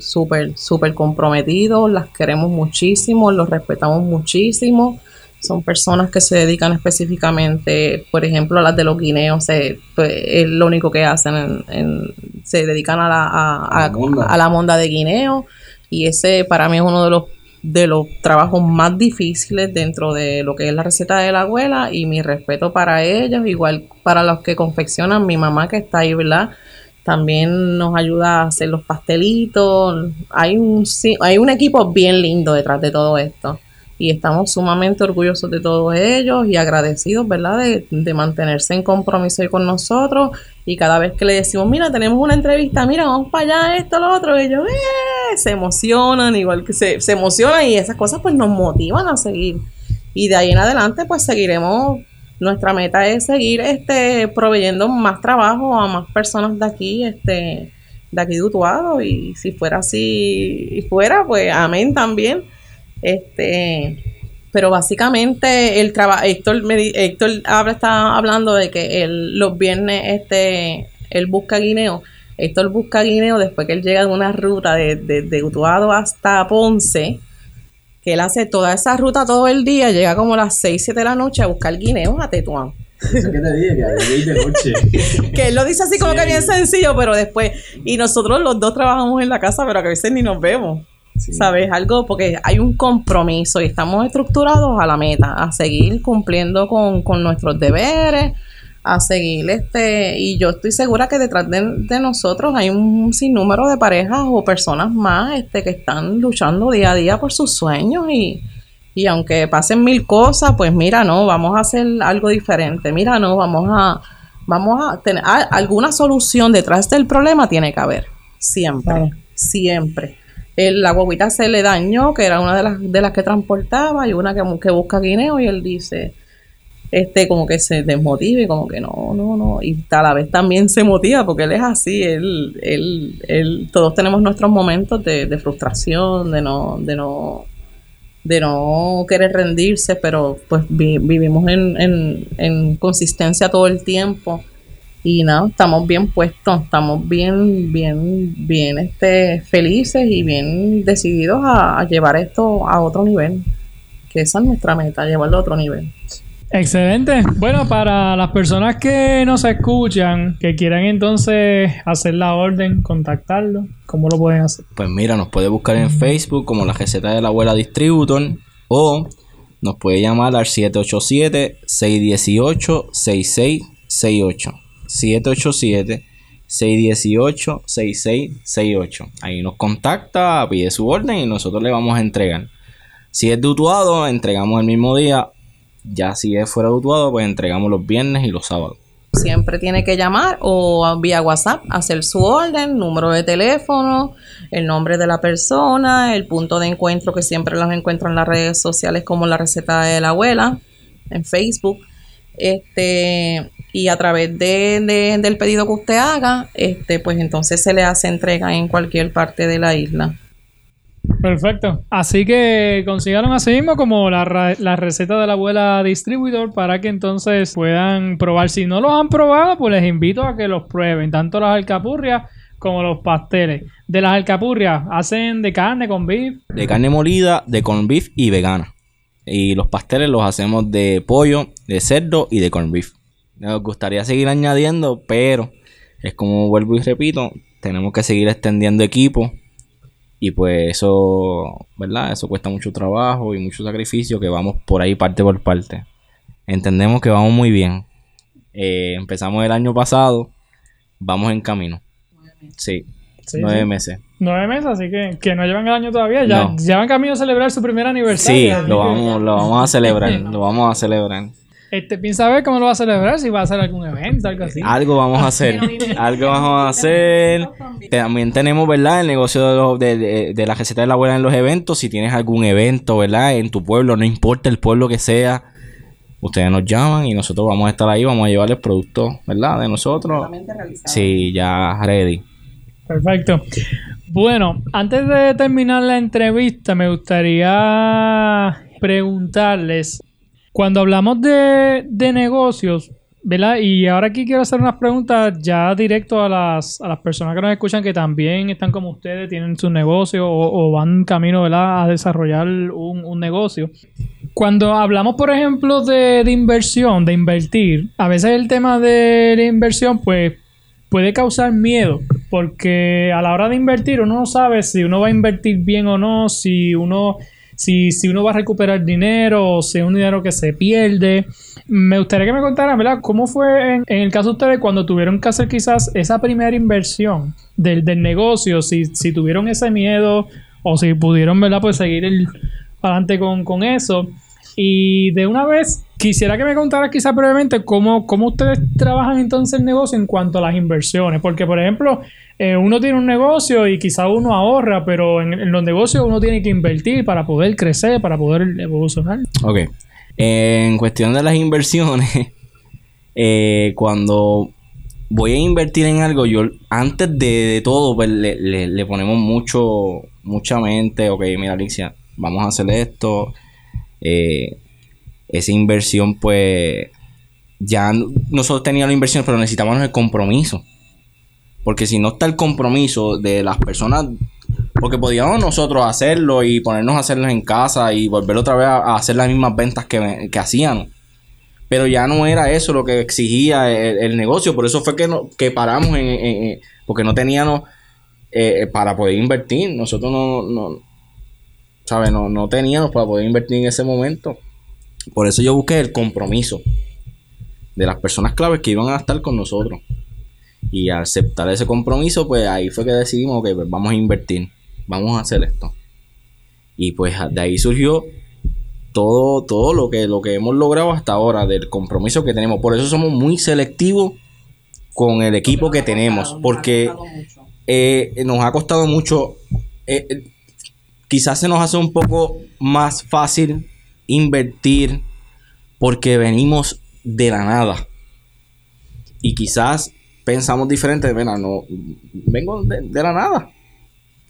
súper, súper comprometidos, las queremos muchísimo, los respetamos muchísimo. Son personas que se dedican específicamente, por ejemplo, a las de los guineos, se, pues, es lo único que hacen, en- en- se dedican a la, a, a- A la monda. a la monda de guineo y ese para mí es uno de los de los trabajos más difíciles dentro de lo que es la receta de la abuela y mi respeto para ellos, igual para los que confeccionan, mi mamá que está ahí, ¿verdad? También nos ayuda a hacer los pastelitos. Hay un, hay un equipo bien lindo detrás de todo esto. Y estamos sumamente orgullosos de todos ellos y agradecidos, ¿verdad? De, de mantenerse en compromiso con nosotros. Y cada vez que le decimos, mira, tenemos una entrevista, mira, vamos para allá, esto, lo otro, ellos ¡eh! se emocionan, igual que se, se emocionan y esas cosas pues nos motivan a seguir. Y de ahí en adelante pues seguiremos, nuestra meta es seguir este proveyendo más trabajo a más personas de aquí, este, de aquí de Utuado. Y si fuera así, y fuera, pues amén también. Este, pero básicamente el trabajo, Héctor, me está hablando de que él, los viernes este, él busca guineo. Héctor busca guineo después que él llega de una ruta de, de, de Utuado hasta Ponce, que él hace toda esa ruta todo el día, llega como a las 6, 7 de la noche a buscar guineos a Tetuán. ¿Qué te dije? Que de noche. [LAUGHS] Que él lo dice así como que bien sencillo, pero después, y nosotros los dos trabajamos en la casa, pero que a veces ni nos vemos. ¿Sabes? Algo, porque hay un compromiso y estamos estructurados a la meta, a seguir cumpliendo con, con nuestros deberes, a seguir este, y yo estoy segura que detrás de, de nosotros hay un sinnúmero de parejas o personas más este, que están luchando día a día por sus sueños y, y aunque pasen mil cosas, pues mira, no, vamos a hacer algo diferente, mira, no, vamos a, vamos a tener a- alguna solución detrás del problema tiene que haber, siempre, siempre. El, la guaguita se le dañó, que era una de las, de las que transportaba, y una que, que busca guineo, y él dice, este, como que se desmotiva y como que no, no, no, y a la vez también se motiva, porque él es así, él, él, él, todos tenemos nuestros momentos de, de frustración, de no, de no, de no querer rendirse, pero pues vi- vivimos en, en, en consistencia todo el tiempo y nada, estamos bien puestos, estamos bien, bien, bien este, felices y bien decididos a, a llevar esto a otro nivel, que esa es nuestra meta, llevarlo a otro nivel. Excelente. Bueno, para las personas que nos escuchan, que quieran entonces hacer la orden, contactarlo, ¿cómo lo pueden hacer? Pues mira, nos puede buscar en Facebook como la receta de la abuela Distributor o nos puede llamar al 787-618-6668. 787-618-6668. Ahí nos contacta, pide su orden y nosotros le vamos a entregar. Si es de entregamos el mismo día. Ya si es fuera de pues entregamos los viernes y los sábados. Siempre tiene que llamar o vía WhatsApp, hacer su orden, número de teléfono, el nombre de la persona, el punto de encuentro que siempre los encuentro en las redes sociales como la receta de la abuela, en Facebook. Este, y a través de, de- del pedido que usted haga, este, pues entonces se le hace entrega en cualquier parte de la isla. Perfecto. Así que consígaron así mismo como la receta de la abuela distribuidor para que entonces puedan probar. Si no los han probado, pues les invito a que los prueben, tanto las alcapurrias como los pasteles. De las alcapurrias, hacen de carne con beef. de carne molida, de corn beef y vegana. Y los pasteles los hacemos de pollo, de cerdo y de corn beef. Nos gustaría seguir añadiendo, pero es como vuelvo y repito, tenemos que seguir extendiendo equipo. Y pues eso, ¿verdad? Eso cuesta mucho trabajo y mucho sacrificio que vamos por ahí parte por parte. Entendemos que vamos muy bien. Eh, empezamos el año pasado, vamos en camino. Sí, Sí, nueve sí. meses. Nueve meses, así que, que no llevan el año todavía. Ya, No. ya van camino a celebrar su primer aniversario. Sí, lo que, vamos, lo vamos a celebrar, [LAUGHS] lo vamos a celebrar. Este, piensa ver cómo lo va a celebrar, si va a hacer algún evento, algo así. Algo vamos a [LAUGHS] hacer, algo vamos a hacer. También tenemos, ¿verdad? El negocio de, los- de, de- de la receta de la abuela en los eventos. Si tienes algún evento, ¿verdad? En tu pueblo, no importa el pueblo que sea, ustedes nos llaman y nosotros vamos a estar ahí, vamos a llevarles productos, ¿verdad? De nosotros. Sí, ya ready. Perfecto. Bueno, antes de terminar la entrevista, me gustaría preguntarles Cuando hablamos de, de negocios, ¿verdad? Y ahora aquí quiero hacer unas preguntas ya directo a las, a las personas que nos escuchan que también están como ustedes, tienen su negocio o, o van camino, ¿verdad? A desarrollar un, un negocio. Cuando hablamos, por ejemplo, de, de inversión, de invertir, a veces el tema de la inversión, pues puede causar miedo, porque a la hora de invertir uno no sabe si uno va a invertir bien o no, si uno, si, si uno va a recuperar dinero o si es un dinero que se pierde. Me gustaría que me contaran, ¿verdad? ¿Cómo fue en, el caso de ustedes cuando tuvieron que hacer quizás esa primera inversión del, del negocio? Si, si tuvieron ese miedo o si pudieron, ¿verdad? Pues seguir el, adelante con, con eso. Y de una vez, quisiera que me contaras quizás brevemente cómo, cómo ustedes trabajan entonces el negocio en cuanto a las inversiones. Porque, por ejemplo, eh, uno tiene un negocio y quizás uno ahorra, pero en, los negocios uno tiene que invertir para poder crecer, para poder evolucionar. Ok. En cuestión de las inversiones, [LAUGHS] eh, cuando voy a invertir en algo, yo antes de, todo, pues le, le- le ponemos mucho, mucha mente. Ok, mira, Alicia, vamos a hacer esto. Eh, esa inversión, pues, ya nosotros teníamos la inversión, pero necesitábamos el compromiso. Porque si no está el compromiso de las personas, porque podíamos nosotros hacerlo y ponernos a hacerlo en casa y volver otra vez a, hacer las mismas ventas que, que hacíamos. Pero ya no era eso lo que exigía el, negocio. Por eso fue que, no, que paramos en, porque no teníamos eh, para poder invertir. Nosotros no, no ¿sabes? No, no teníamos para poder invertir en ese momento. Por eso yo busqué el compromiso de las personas claves que iban a estar con nosotros. Y al aceptar ese compromiso, pues ahí fue que decidimos, ok, pues vamos a invertir, vamos a hacer esto. Y pues de ahí surgió todo, todo lo que, lo que hemos logrado hasta ahora, del compromiso que tenemos. Por eso somos muy selectivos con el equipo que tenemos, porque eh, nos ha costado mucho. eh, quizás se nos hace un poco más fácil invertir porque venimos de la nada. Y quizás pensamos diferente. Mira, no, vengo de, de la nada.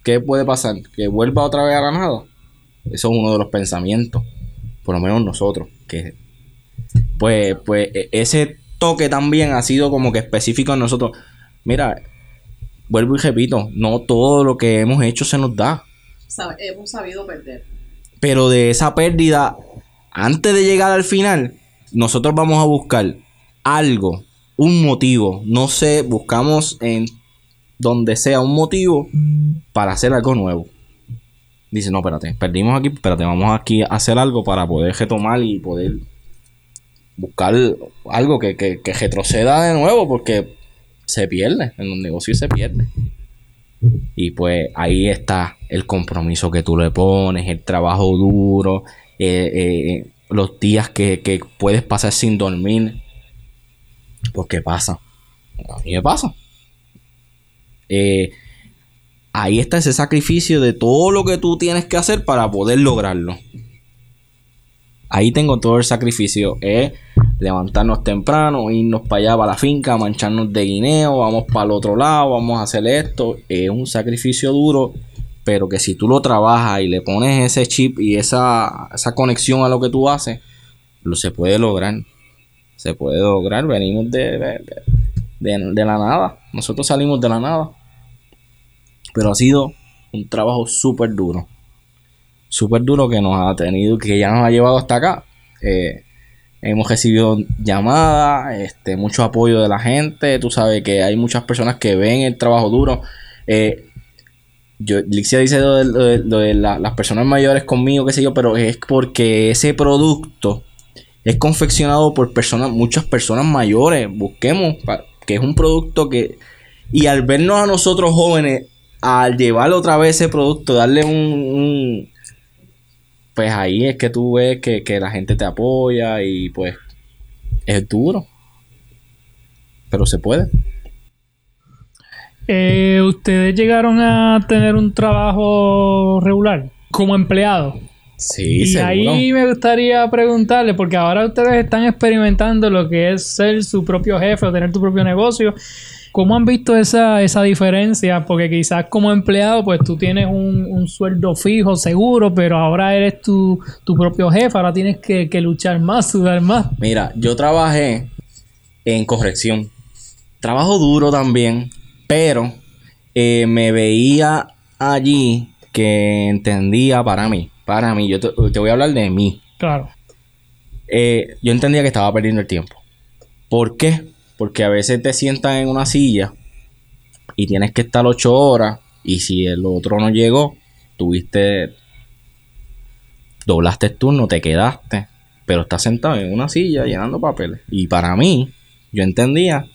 ¿Qué puede pasar? ¿Que vuelva otra vez a la nada? Eso es uno de los pensamientos. Por lo menos nosotros. Que, pues, pues e- ese toque también ha sido como que específico en nosotros. Mira, vuelvo y repito, no todo lo que hemos hecho se nos da. Hemos sabido perder. Pero de esa pérdida, antes de llegar al final, nosotros vamos a buscar algo, un motivo. No sé, buscamos en donde sea un motivo para hacer algo nuevo. Dice, no, espérate, perdimos aquí, espérate, vamos aquí a hacer algo para poder retomar y poder buscar algo que, que, que retroceda de nuevo, porque se pierde, en los negocios se pierde. Y pues ahí está el compromiso que tú le pones, el trabajo duro, eh, eh, los días que, que puedes pasar sin dormir. Porque pasa. A mí me pasa. Eh, ahí está ese sacrificio de todo lo que tú tienes que hacer para poder lograrlo. Ahí tengo todo el sacrificio. Levantarnos temprano, irnos para allá, para la finca, mancharnos de guineo, vamos para el otro lado, vamos a hacer esto. Es un sacrificio duro, pero que si tú lo trabajas y le pones ese chip y esa, esa conexión a lo que tú haces, lo se puede lograr. Se puede lograr. Venimos de, de, de- la nada. Nosotros salimos de la nada. Pero ha sido un trabajo súper duro. Súper duro que nos ha tenido, que ya nos ha llevado hasta acá. Eh, hemos recibido llamadas, este, mucho apoyo de la gente. Tú sabes que hay muchas personas que ven el trabajo duro. Eh, dice lo de, las personas mayores conmigo, qué sé yo, pero es porque ese producto es confeccionado por personas, muchas personas mayores. Busquemos que es un producto que. Y al vernos a nosotros jóvenes, al llevar otra vez ese producto, darle un- pues ahí es que tú ves que, que la gente te apoya y pues es duro. Pero se puede. Eh, ¿Ustedes llegaron a tener un trabajo regular como empleado? Sí, y seguro. ahí me gustaría preguntarle, porque ahora ustedes están experimentando lo que es ser su propio jefe o tener tu propio negocio. ¿Cómo han visto esa, esa diferencia? Porque quizás como empleado, pues tú tienes un, un sueldo fijo, seguro, pero ahora eres tu, tu propio jefe, ahora tienes que, que luchar más, sudar más. Mira, yo trabajé en corrección. Trabajo duro también, pero eh, me veía allí que entendía para mí, para mí, yo te, te voy a hablar de mí. Claro. Eh, yo entendía que estaba perdiendo el tiempo. ¿Por qué? Porque a veces te sientas en una silla y tienes que estar ocho horas y si el otro no llegó, tuviste, doblaste el turno, te quedaste, pero estás sentado en una silla llenando papeles. Y para mí, yo entendía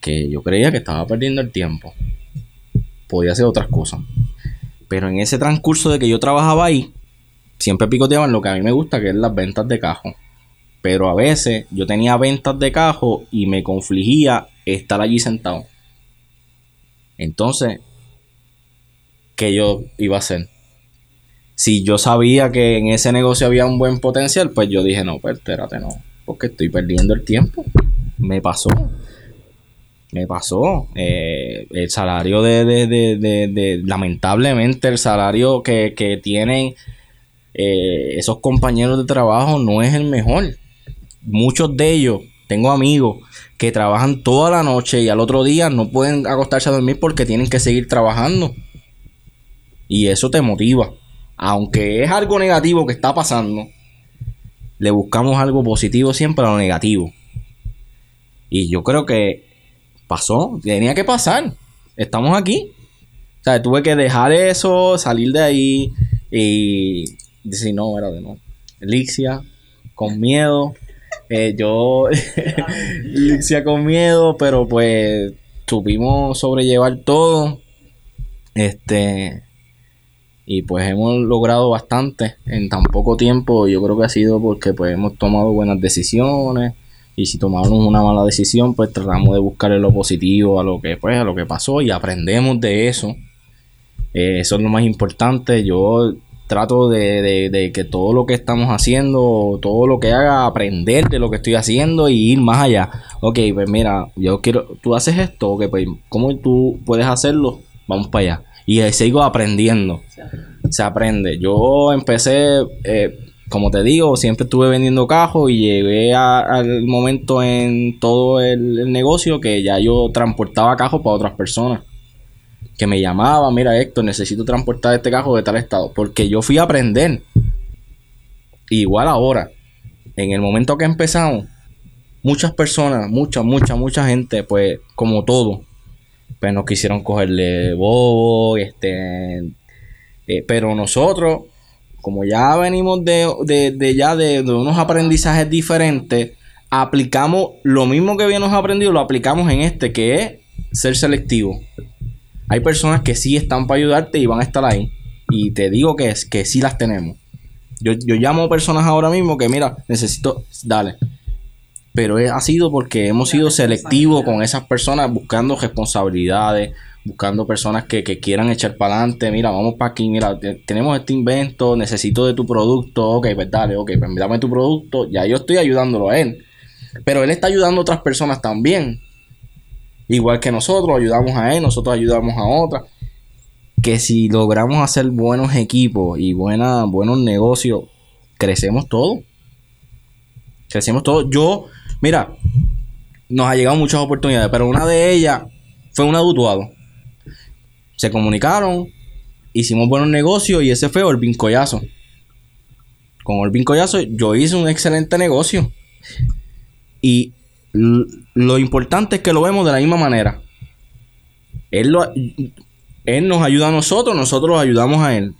que yo creía que estaba perdiendo el tiempo. Podía hacer otras cosas. Pero en ese transcurso de que yo trabajaba ahí, siempre picoteaban lo que a mí me gusta, que es las ventas de cajo. Pero a veces yo tenía ventas de cajo y me confligía estar allí sentado. Entonces, ¿qué yo iba a hacer? Si yo sabía que en ese negocio había un buen potencial, pues yo dije, no, pues espérate, no, porque estoy perdiendo el tiempo. Me pasó. Me pasó. Eh, el salario de, de, de, de, lamentablemente, el salario que, que tienen eh, esos compañeros de trabajo no es el mejor. Muchos de ellos, tengo amigos que trabajan toda la noche y al otro día no pueden acostarse a dormir porque tienen que seguir trabajando. Y eso te motiva. Aunque es algo negativo que está pasando, le buscamos algo positivo siempre a lo negativo. Y yo creo que pasó, tenía que pasar. Estamos aquí. O sea, tuve que dejar eso, salir de ahí y decir, no, era de no. Elixia, con miedo. Eh, yo, [LAUGHS] Elixia con miedo, pero pues supimos sobrellevar todo. Este, y pues hemos logrado bastante en tan poco tiempo. Yo creo que ha sido porque pues hemos tomado buenas decisiones. Y si tomamos una mala decisión, pues tratamos de buscarle lo positivo a lo que pues a lo que pasó y aprendemos de eso. Eh, eso es lo más importante. Yo trato de, de- de que todo lo que estamos haciendo, todo lo que haga, aprender de lo que estoy haciendo y ir más allá. Ok, pues mira, yo quiero, tú haces esto, ok, pues ¿cómo tú puedes hacerlo? Vamos para allá. Y sigo aprendiendo. Se aprende. Yo empecé, eh, como te digo, siempre estuve vendiendo cajos y llegué a- al momento en todo el, el negocio que ya yo transportaba cajos para otras personas que me llamaban, mira Héctor, necesito transportar este cajo de tal estado, porque yo fui a aprender. Igual ahora, en el momento que empezamos, muchas personas, mucha, mucha, mucha gente, pues como todo, pues nos quisieron cogerle bobo, este, eh, pero nosotros, como ya venimos de, de- de ya de, de unos aprendizajes diferentes, aplicamos lo mismo que habíamos aprendido, lo aplicamos en este, que es ser selectivo. Hay personas que sí están para ayudarte y van a estar ahí. Y te digo que, es, que sí las tenemos. Yo, yo llamo a personas ahora mismo que, mira, necesito, dale. Pero es- ha sido porque hemos sido selectivos con esas personas, buscando responsabilidades, buscando personas que, que quieran echar para adelante. Mira, vamos para aquí, mira, te- tenemos este invento, necesito de tu producto. Ok, pues dale, ok, pues dame tu producto. Ya yo estoy ayudándolo a él. Pero él está ayudando a otras personas también. Igual que nosotros ayudamos a él, nosotros ayudamos a otras. Que si logramos hacer buenos equipos y buena, buenos negocios, crecemos todos. Crecemos todos. Yo, mira, nos ha llegado muchas oportunidades, pero una de ellas fue una dutuado. Se comunicaron, hicimos buenos negocios y ese fue Orbin Collazo. Con Orbin Collazo yo hice un excelente negocio. Y lo importante es que lo vemos de la misma manera. Él, lo- nos ayuda a nosotros, nosotros ayudamos a él.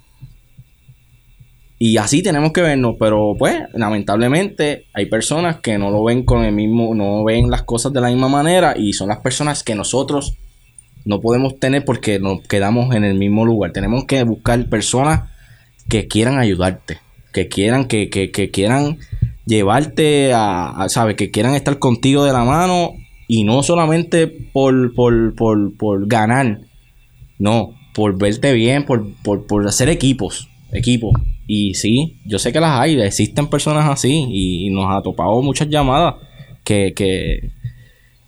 Y así tenemos que vernos, pero pues lamentablemente hay personas que no lo ven con el mismo, no ven las cosas de la misma manera y son las personas que nosotros no podemos tener porque nos quedamos en el mismo lugar. Tenemos que buscar personas que quieran ayudarte, que quieran, que, que quieran llevarte a, a, ¿sabes? Que quieran estar contigo de la mano y no solamente por, por, por, por ganar, no, por verte bien, por, por, por hacer equipos, equipos. Y sí, yo sé que las hay, existen personas así y, nos ha topado muchas llamadas que, que,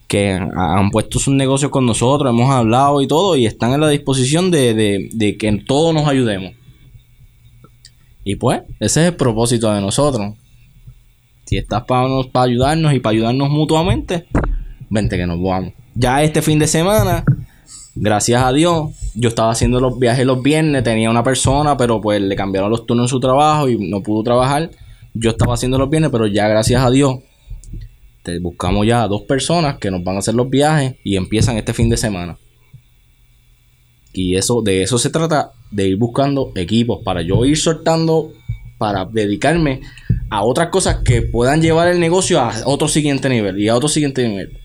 que han puesto sus negocios con nosotros, hemos hablado y todo, y están en la disposición de, de, de que todos nos ayudemos. Y pues, ese es el propósito de nosotros. Si estás para, ayudarnos y para ayudarnos mutuamente, vente que nos vamos. Ya este fin de semana, gracias a Dios, yo estaba haciendo los viajes los viernes, tenía una persona, pero pues le cambiaron los turnos en su trabajo y no pudo trabajar. Yo estaba haciendo los viernes, pero ya gracias a Dios, te buscamos ya a dos personas que nos van a hacer los viajes y empiezan este fin de semana. Y eso, de eso se trata, de ir buscando equipos para yo ir soltando, para dedicarme a otras cosas que puedan llevar el negocio a otro siguiente nivel y a otro siguiente nivel.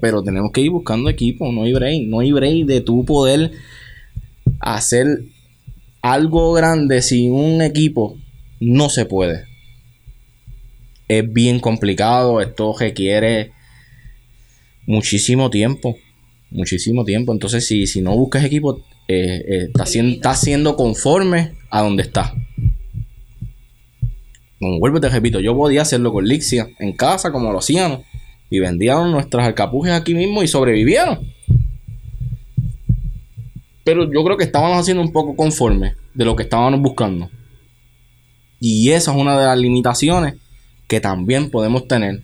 Pero tenemos que ir buscando equipos, no hay break, no hay break de tu poder hacer algo grande sin un equipo. No se puede. Es bien complicado, esto requiere muchísimo tiempo muchísimo tiempo. Entonces, si, si no buscas equipo, eh, eh, está, siendo, conforme a donde está. Como vuelvo te repito, yo podía hacerlo con Lixia en casa, como lo hacíamos, y vendían nuestras alcapujes aquí mismo y sobrevivieron. Pero yo creo que estábamos haciendo un poco conforme de lo que estábamos buscando. Y esa es una de las limitaciones que también podemos tener.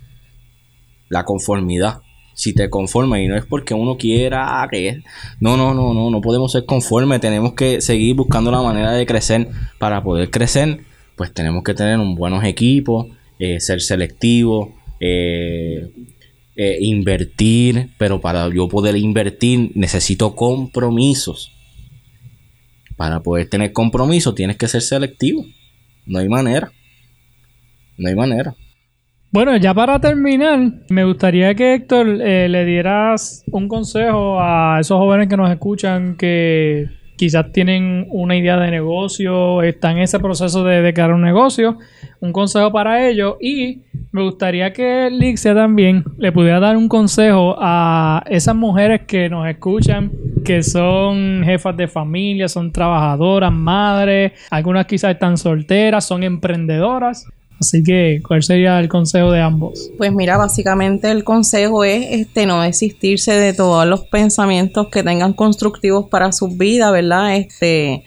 La conformidad si te conformas y no es porque uno quiera que no no no no no podemos ser conformes tenemos que seguir buscando la manera de crecer para poder crecer pues tenemos que tener un buenos equipos eh, ser selectivos eh, eh, invertir pero para yo poder invertir necesito compromisos. Para poder tener compromisos tienes que ser selectivo. No hay manera. No hay manera. Bueno, ya para terminar, me gustaría que Héctor eh, le dieras un consejo a esos jóvenes que nos escuchan que quizás tienen una idea de negocio, están en ese proceso de, crear un negocio, un consejo para ellos y me gustaría que Lixia también le pudiera dar un consejo a esas mujeres que nos escuchan, que son jefas de familia, son trabajadoras, madres, algunas quizás están solteras, son emprendedoras. Así que, ¿cuál sería el consejo de ambos? Pues mira, básicamente el consejo es este no desistirse de todos los pensamientos que tengan constructivos para su vida, ¿verdad? Este,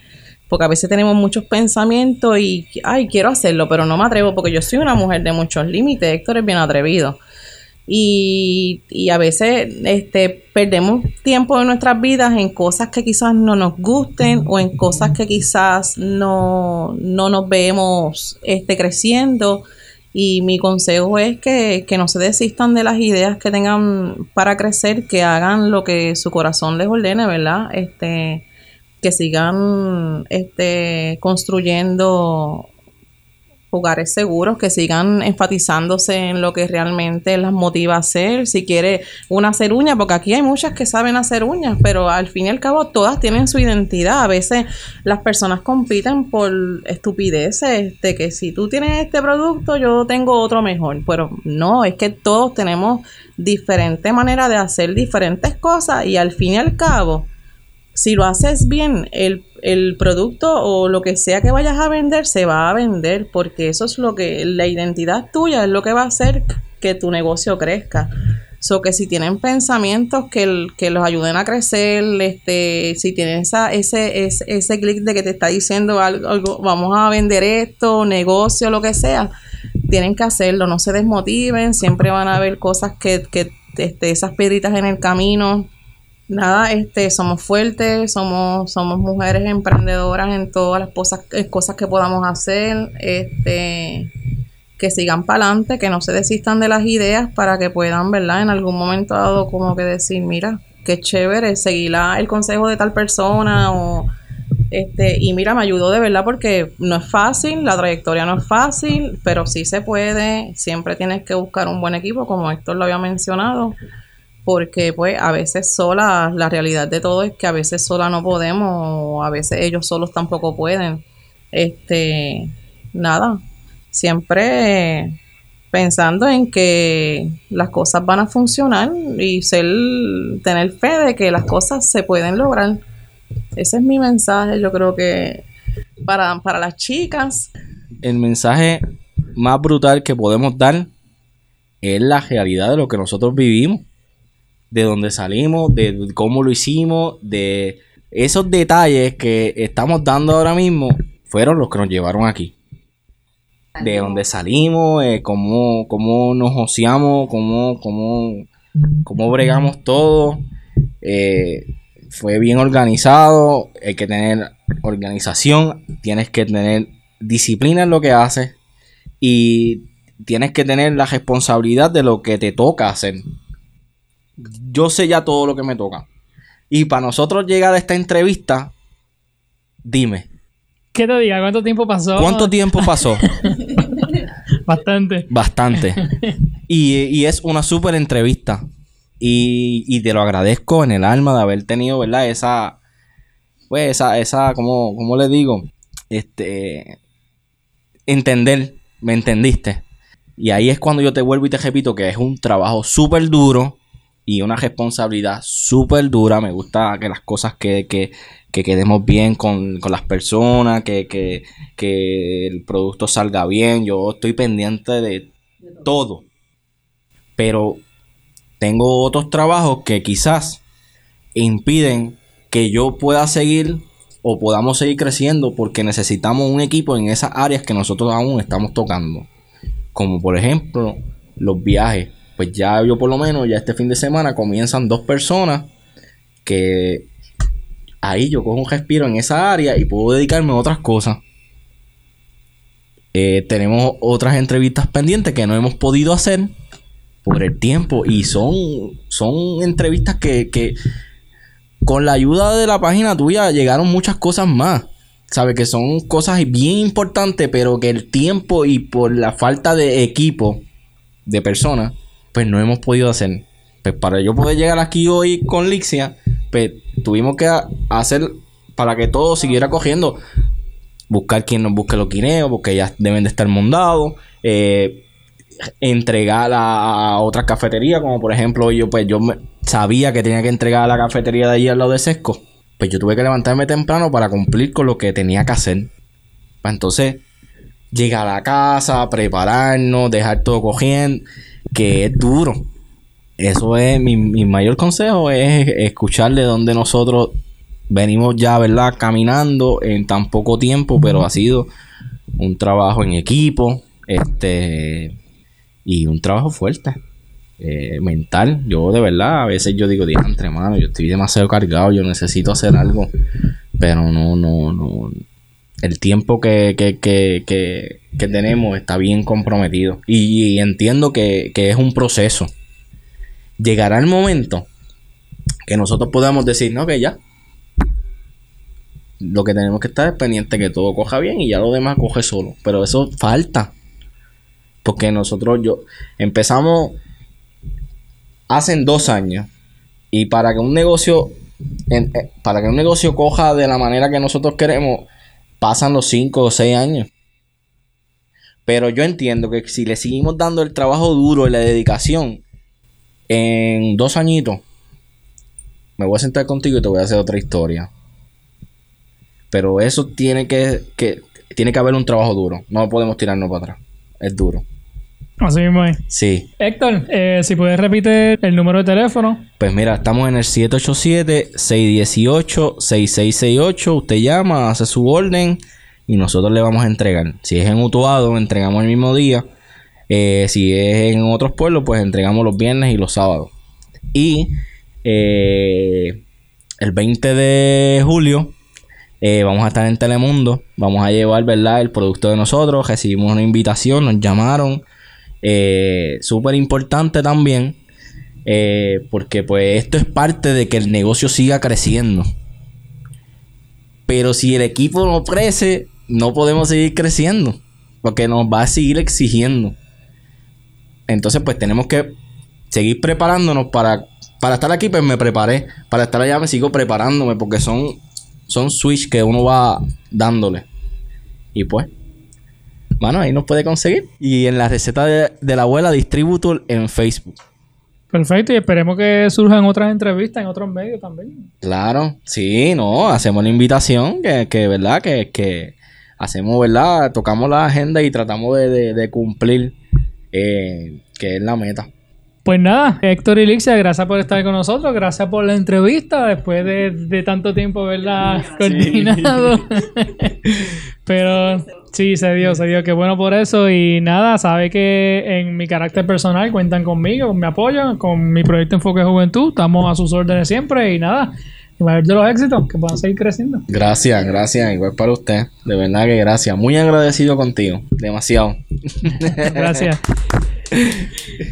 porque a veces tenemos muchos pensamientos y, ay, quiero hacerlo, pero no me atrevo porque yo soy una mujer de muchos límites, Héctor es bien atrevido. Y, y, a veces este, perdemos tiempo en nuestras vidas en cosas que quizás no nos gusten o en cosas que quizás no, no nos vemos este, creciendo. Y mi consejo es que, que, no se desistan de las ideas que tengan para crecer, que hagan lo que su corazón les ordene, ¿verdad? Este, que sigan este, construyendo hogares seguros, que sigan enfatizándose en lo que realmente las motiva a hacer. Si quiere una hacer uñas, porque aquí hay muchas que saben hacer uñas, pero al fin y al cabo todas tienen su identidad. A veces las personas compiten por estupideces, de que si tú tienes este producto, yo tengo otro mejor. Pero no, es que todos tenemos diferentes maneras de hacer diferentes cosas y al fin y al cabo si lo haces bien, el, producto o lo que sea que vayas a vender se va a vender porque eso es lo que la identidad tuya es lo que va a hacer que tu negocio crezca. So que si tienen pensamientos que, que los ayuden a crecer, este, si tienen esa, ese, ese, ese clic de que te está diciendo algo, vamos a vender esto, negocio, lo que sea, tienen que hacerlo, no se desmotiven, siempre van a haber cosas que, que este, esas piedritas en el camino nada, este, somos fuertes, somos, somos mujeres emprendedoras en todas las cosas, eh, cosas que podamos hacer, este, que sigan para adelante, que no se desistan de las ideas para que puedan, ¿verdad? En algún momento dado como que decir, mira, qué chévere, seguir el consejo de tal persona o este, y mira, me ayudó de verdad porque no es fácil, la trayectoria no es fácil, pero sí se puede, siempre tienes que buscar un buen equipo, como Héctor lo había mencionado porque pues a veces sola, la realidad de todo es que a veces sola no podemos, o a veces ellos solos tampoco pueden. Este, nada, siempre pensando en que las cosas van a funcionar y ser, tener fe de que las cosas se pueden lograr. Ese es mi mensaje, yo creo que para, para las chicas. El mensaje más brutal que podemos dar es la realidad de lo que nosotros vivimos de dónde salimos, de cómo lo hicimos, de esos detalles que estamos dando ahora mismo, fueron los que nos llevaron aquí. De dónde salimos, eh, cómo, cómo nos ociamos, cómo, cómo, cómo bregamos todo. Eh, fue bien organizado, hay que tener organización, tienes que tener disciplina en lo que haces y tienes que tener la responsabilidad de lo que te toca hacer. Yo sé ya todo lo que me toca. Y para nosotros llegar a esta entrevista, dime, ¿Qué te diga? ¿Cuánto tiempo pasó? ¿cuánto tiempo pasó? [LAUGHS] Bastante. Bastante. Y, y es una súper entrevista. Y, y te lo agradezco en el alma de haber tenido, ¿verdad? Esa, pues, esa, esa, ¿cómo, cómo le digo? Este, entender, me entendiste. Y ahí es cuando yo te vuelvo y te repito que es un trabajo súper duro y una responsabilidad súper dura. Me gusta que las cosas que, que, que quedemos bien con, con las personas, que, que, que el producto salga bien. Yo estoy pendiente de todo. Pero tengo otros trabajos que quizás impiden que yo pueda seguir o podamos seguir creciendo porque necesitamos un equipo en esas áreas que nosotros aún estamos tocando. Como por ejemplo los viajes. Pues ya yo por lo menos, ya este fin de semana comienzan dos personas que ahí yo cojo un respiro en esa área y puedo dedicarme a otras cosas. Eh, tenemos otras entrevistas pendientes que no hemos podido hacer por el tiempo y son, son entrevistas que, que con la ayuda de la página tuya llegaron muchas cosas más. Sabes que son cosas bien importantes, pero que el tiempo y por la falta de equipo de personas, pues no hemos podido hacer. Pues para yo poder llegar aquí hoy con Lixia, pues tuvimos que ha- hacer para que todo siguiera cogiendo. Buscar quien nos busque los guineos, porque ya deben de estar mondados. Eh, entregar a, otras cafeterías, como por ejemplo yo pues yo sabía que tenía que entregar a la cafetería de allí al lado de Sesco, pues yo tuve que levantarme temprano para cumplir con lo que tenía que hacer. Pues entonces, llegar a la casa, prepararnos, dejar todo cogiendo, que es duro. Eso es mi, mi mayor consejo, es escuchar de donde nosotros venimos ya, ¿verdad? Caminando en tan poco tiempo, pero ha sido un trabajo en equipo, este, y un trabajo fuerte, eh, mental. Yo de verdad, a veces yo digo, diantre, mano, yo estoy demasiado cargado, yo necesito hacer algo, pero no, no, no. El tiempo que, que, que, que, tenemos está bien comprometido. Y, entiendo que, es un proceso. Llegará el momento que nosotros podamos decir, no, que ya. Lo que tenemos que estar es pendiente que todo coja bien y ya lo demás coge solo. Pero eso falta. Porque nosotros, yo, empezamos hace dos años. Y para que un negocio, eh, para que un negocio coja de la manera que nosotros queremos, pasan los cinco o seis años. Pero yo entiendo que si le seguimos dando el trabajo duro y la dedicación, en dos añitos, me voy a sentar contigo y te voy a hacer otra historia. Pero eso tiene que, que tiene que haber un trabajo duro. No podemos tirarnos para atrás. Es duro. Así mismo es. Sí. Héctor, eh, si puedes repetir el número de teléfono. Pues mira, estamos en el 787-618-6668. Usted llama, hace su orden y nosotros le vamos a entregar. Si es en Utuado, entregamos el mismo día. Eh, si es en otros pueblos, pues entregamos los viernes y los sábados. Y eh, el 20 de julio eh, vamos a estar en Telemundo. Vamos a llevar, ¿verdad? El producto de nosotros. Recibimos una invitación, nos llamaron. Eh, Súper importante también. eh, porque pues esto es parte de que el negocio siga creciendo. Pero si el equipo no crece, no podemos seguir creciendo. Porque nos va a seguir exigiendo. Entonces pues tenemos que seguir preparándonos para, para estar aquí. Pues me preparé. Para estar allá me sigo preparándome. Porque son, son switch que uno va dándole. Y pues. Mano, ahí nos puede conseguir. Y en la receta de, de la abuela Distributor en Facebook. Perfecto, y esperemos que surjan otras entrevistas en otros medios también. Claro, sí, no, hacemos la invitación, que, que verdad, que, que hacemos, verdad, tocamos la agenda y tratamos de, de- de cumplir, eh, que es la meta. Pues nada, Héctor y Lixia, gracias por estar con nosotros, gracias por la entrevista después de, de tanto tiempo verla coordinado. [LAUGHS] Pero sí, se dio, se dio, qué bueno por eso. Y nada, sabe que en mi carácter personal cuentan conmigo, con mi apoyo, con mi proyecto Enfoque Juventud, estamos a sus órdenes siempre y nada. Y mayor de los éxitos, que puedan seguir creciendo. Gracias, gracias. Igual para usted. De verdad que gracias. Muy agradecido contigo. Demasiado. Gracias. [LAUGHS]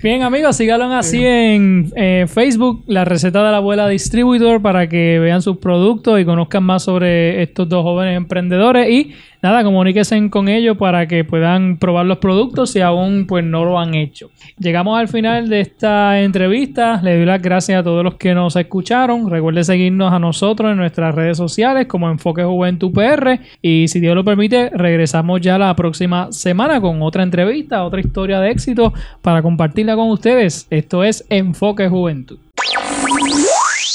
Bien, amigos, síganlo así en eh, Facebook, la receta de la abuela distribuidor, para que vean sus productos y conozcan más sobre estos dos jóvenes emprendedores. Y nada, comuníquense con ellos para que puedan probar los productos si aún pues no lo han hecho. Llegamos al final de esta entrevista. Le doy las gracias a todos los que nos escucharon. Recuerden seguirnos a nosotros en nuestras redes sociales como Enfoque Juventud PR. Y si Dios lo permite, regresamos ya la próxima semana con otra entrevista, otra historia de éxito para compartirla con ustedes. Esto es Enfoque Juventud.